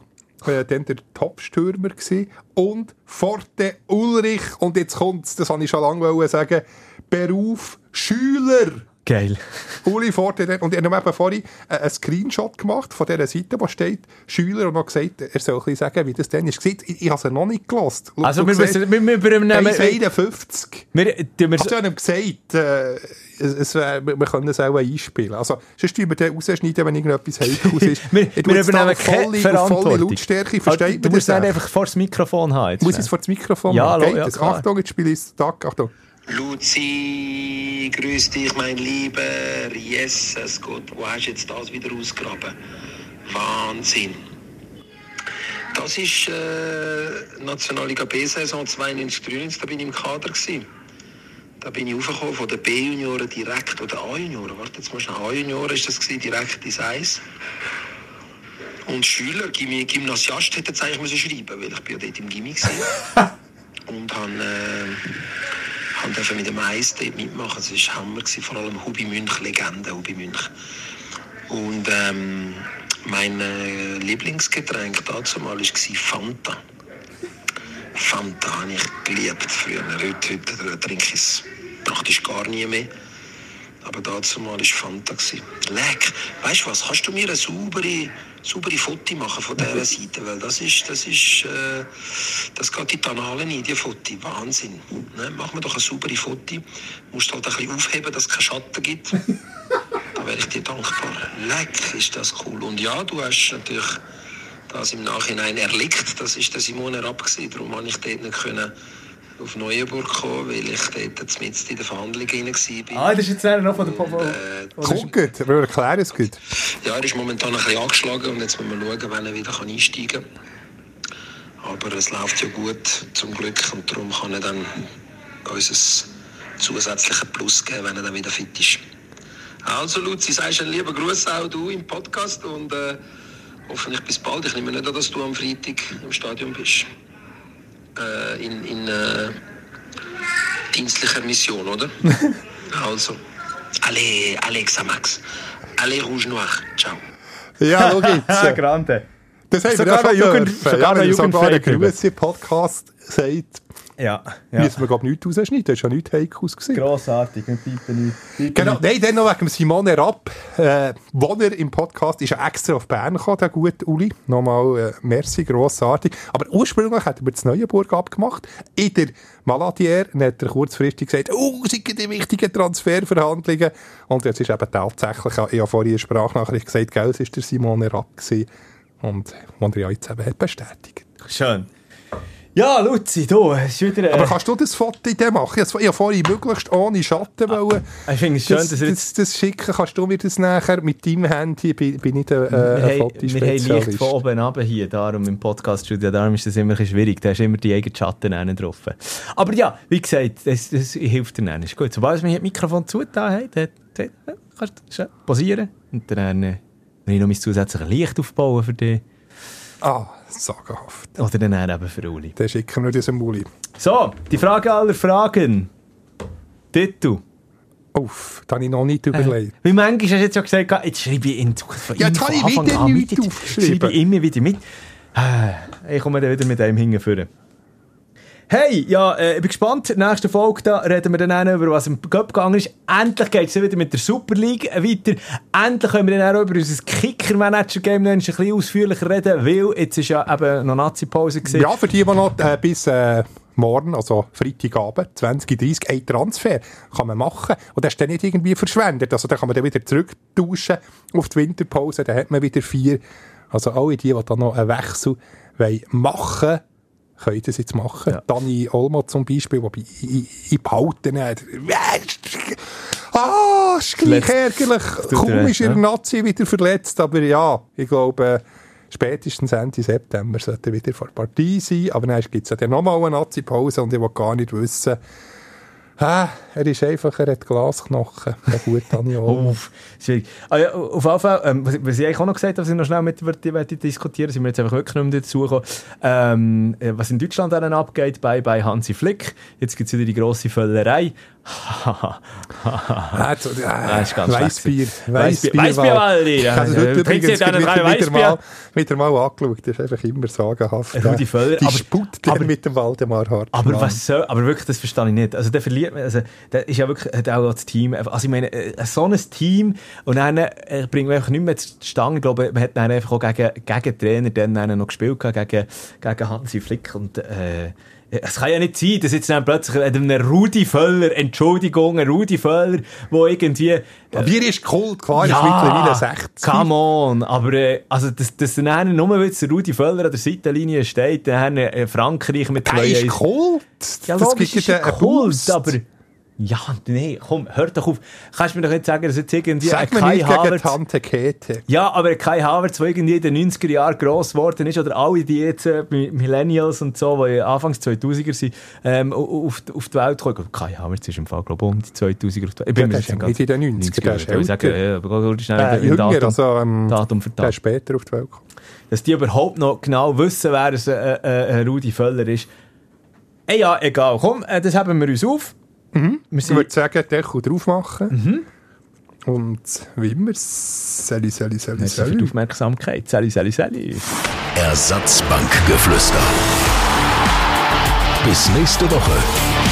äh, dann der Topstürmer gsi und Forte Ulrich. Und jetzt kommt's, das wollte ich schon lange sagen, Beruf Schüler. Geil. Uli Forte, dort- und ich habe eben vorhin äh, einen Screenshot gemacht von dieser Seite, wo steht Schüler und noch gesagt, er soll ein bisschen sagen, wie das dann ist. Ich, ich habe es noch nicht gelost. Also, wir, müssen, wir, wir, wir, wir, wir, 1,51. wir, wir, Also, ich habe ihm gesagt, äh, es, es wir, wir können es auch einspielen. Also, sonst wir den rausschneiden, wenn irgendetwas Heikles ist. wir, wir übernehmen keine volle, volle. Lautstärke, Also, versteht du man musst dann einfach vor das Mikrofon haben. Jetzt Muss ich es vor das Mikrofon Ja, Geht ja. Achtung, jetzt spiele ich es. Tag, Achtung. Luzi, grüß dich, mein Lieber. Jesus Gott, wo hast du jetzt das wieder ausgraben? Wahnsinn. Das ist äh, Nationalliga B-Saison 92-93, da bin ich im Kader. Gewesen. Da bin ich aufgekommen von den B-Junioren direkt, oder A-Junioren, warte jetzt mal schnell, A-Junioren ist das gewesen, direkt ins Eis. Und Schüler, Gym Gymnasiast hätte es eigentlich müssen schreiben weil ich bin ja dort im Gimmi war. Und habe äh, hab dürfen mit dem Eis dort mitmachen. Es war Hammer, gewesen, vor allem Hubi Münch, Legende Hubi Münch. Und ähm, mein äh, Lieblingsgetränk dazu mal war Fanta. Fanta habe ich geliebt früher. Heute, heute trinke ich es praktisch gar nie mehr. Aber dazu mal war Fanta. Leck, weißt du was, kannst du mir eine saubere, saubere Foto machen von dieser Seite? Weil das ist, das ist, äh, das geht in die Annalen ein, die Foto. Wahnsinn. Ne? Mach mir doch eine saubere Foto. Musst halt ein bisschen aufheben, dass es keinen Schatten gibt. Da wäre ich dir dankbar. Leck, ist das cool. Und ja, du hast natürlich das im Nachhinein erlickt. Das ist der Simone Rapp gewesen. Darum konnte ich dort nicht können auf Neuenburg kommen, weil ich dort mitten in der Verhandlung rein war. Ah, das ist jetzt einer noch von der Pop. Äh, Kommt gut, wir erklären es gut. ja, er ist momentan ein bisschen angeschlagen und jetzt müssen wir schauen, wann er wieder kann einsteigen kann. Aber es läuft ja gut, zum Glück, und darum kann er dann uns ein zusätzlichen Plus geben, wenn er dann wieder fit ist. Also Luzi, sagst einen lieben Gruß auch du im Podcast und äh, hoffentlich bis bald. Ich nehme nicht an, dass du am Freitag im Stadion bist. Äh, in in äh, dienstlicher Mission, oder? also, allez, Alexa Max. Allez, Rouge Noir. Ciao. Ja, jetzt. Ah, Grande. Das haben Sogar wir ja noch schon Jugend- dürfen. sogar ja, wenn ein Grüße-Podcast sagt, Ja, ja. müssen wir glaube ich nichts rausschneiden. Das war ja nichts Heikles. gewesen. Grossartig, wir piepen nicht. Genau, nein, dann noch wegen Simone Rapp. Äh, wo er im Podcast ist er extra auf Bern gekommen, der gute Uli. Nochmal äh, merci, grossartig. Aber ursprünglich hat er das Neuenburg abgemacht. In der Maladier dann hat er kurzfristig gesagt, oh, es sind die wichtigen Transferverhandlungen. Und jetzt ist eben tatsächlich, ich habe vorhin eine Sprachnachricht gesagt, gell, es war der Simone Rapp gewesen. Und was er ja jetzt eben hat bestätigt. Schön. Ja, Luzi, du, es ist wieder... Äh, Aber kannst du das Foto in dem machen? Ich habe vorhin möglichst ohne Schatten wollen. ich finde es schön, das, dass er das, das schicken, kannst du mir das nachher mit deinem Handy, bin, bin ich der, äh, haben, wir haben Fotospezialist. Licht von oben runter hier, darum im Podcast-Studio, darum ist das immer schwierig, da hast du immer die eigenen Schatten drauf. Aber ja, wie gesagt, das, das hilft dir dann, ist gut. Sobald wir hier das Mikrofon zugetan haben, dann, dann kannst du schön posieren und dann äh, wenn ich noch mein zusätzliches Licht aufbauen für dich Ah, sagenhaft. oder dann eben für Uli. Dann schicken wir diesen Muli. So, die Frage aller Fragen. Titel. Uff, da habe ich noch nicht überlegt. Wie manchmal hast du jetzt ja gesagt, jetzt schreibe ich in von Ja, jetzt habe ich wieder nichts aufgeschrieben. Schreibe ich immer wieder mit. Ah, Ich komme dann wieder mit einem hingeführen. Hey, ja, äh, ich bin gespannt. Nächsten Folge da reden wir dann auch über was im Cup gegangen ist. Endlich geht es wieder mit der Super League weiter. Endlich können wir dann auch über unser Kicker-Manager-Game noch ein bisschen ausführlicher reden, weil jetzt ist ja eben noch Nazi-Pause gewesen. Ja, für die, die noch äh, bis äh, morgen, also Freitagabend, 20.30 ein Transfer kann man machen. Und das ist dann nicht irgendwie verschwendet. Also dann kann man dann wieder zurücktauschen auf die Winterpause. Dann hat man wieder vier. Also alle die, die dann noch einen Wechsel wollen machen können das jetzt machen. Ja. Dani Olmo zum Beispiel, der ich behalte hat. Ah, ist gleich ärgerlich. Kaum ist ja. Nazi wieder verletzt, aber ja, ich glaube, spätestens Ende September sollte er wieder vor der Partie sein. Aber dann gibt es ja dann nochmal eine Nazi-Pause und ich will gar nicht wissen, ah, er ist einfach, er hat Glasknochen. Der gute Dani Olmo. Uff, schwierig. Ah, ja, auf jeden Fall, ähm, was, was ich eigentlich auch noch gesagt habe, was ich noch schnell mit dir diskutieren sind wir jetzt einfach wirklich nicht mehr dazu gekommen. Ähm, äh, was in Deutschland dann abgeht bei, bei Hansi Flick. Jetzt gibt es wieder die grosse Völlerei. So, das ist ganz Weissbier. Weißbier. Weißbier, Waldi. Ich habe heute übrigens einen wieder, drei wieder, Weissbier? mal, mal angeschaut. Das ist einfach immer sagenhaft. Rudi Völler, Die aber- Sput aber- mit dem Waldemar Hartmann. Aber was soll, aber wirklich, das verstehe ich nicht. Also, der verliert man, also, der ist ja wirklich, hat auch das Team, also, ich meine, äh, so ein Team, und dann, äh, bringen wir einfach nicht mehr zustande. Ich glaube, man hat dann einfach auch gegen, gegen Trainer dann, noch gespielt, gegen, gegen Hansi Flick, und, äh, es kann ja nicht sein, dass jetzt dann plötzlich einem Rudi Völler, Entschuldigung, ein Rudi Völler, wo irgendwie, äh, Bier ist Kult, klar, ist mittlerweile 60. come on, aber äh, also, dass, dass dann nur, weil jetzt Rudi Völler an der Seitenlinie steht, dann äh, Frankreich mit zwei ist Eins- Kult. ja, das logisch ist einen Kult, Boost. aber... Ja, nee, komm, hör doch auf. Kannst du mir doch nicht sagen, dass jetzt irgendwie Sag mir Kai nicht Havertz... Tante Käthe. Ja, aber Kai Havertz, der irgendwie in den 90er Jahren gross geworden ist, oder alle die jetzt äh, Millennials und so, die Anfangs 2000er sind, ähm, auf, auf die Welt kommen. Kai Havertz ist im Fall, glaube ich, um die 2000er auf die Welt. Ich bin Ja, mir nicht nicht in den 90er, der Ich ist will sagen, ja, aber geh schnell Äh, jünger, Datum, also ähm, Datum für der Datum. ist später auf die Welt gekommen. Dass die überhaupt noch genau wissen, wer es, äh, äh, ein Rudi Völler ist. Ey, ja, egal. Komm, äh, das haben wir uns auf. Wir Ich würde sagen, Deckel drauf machen. Mhm. Und wie immer, Sally, Sally, Sally, Merci für die Sally. Aufmerksamkeit. Sally, Sally, Sally. Ersatzbankgeflüster. Bis nächste Woche.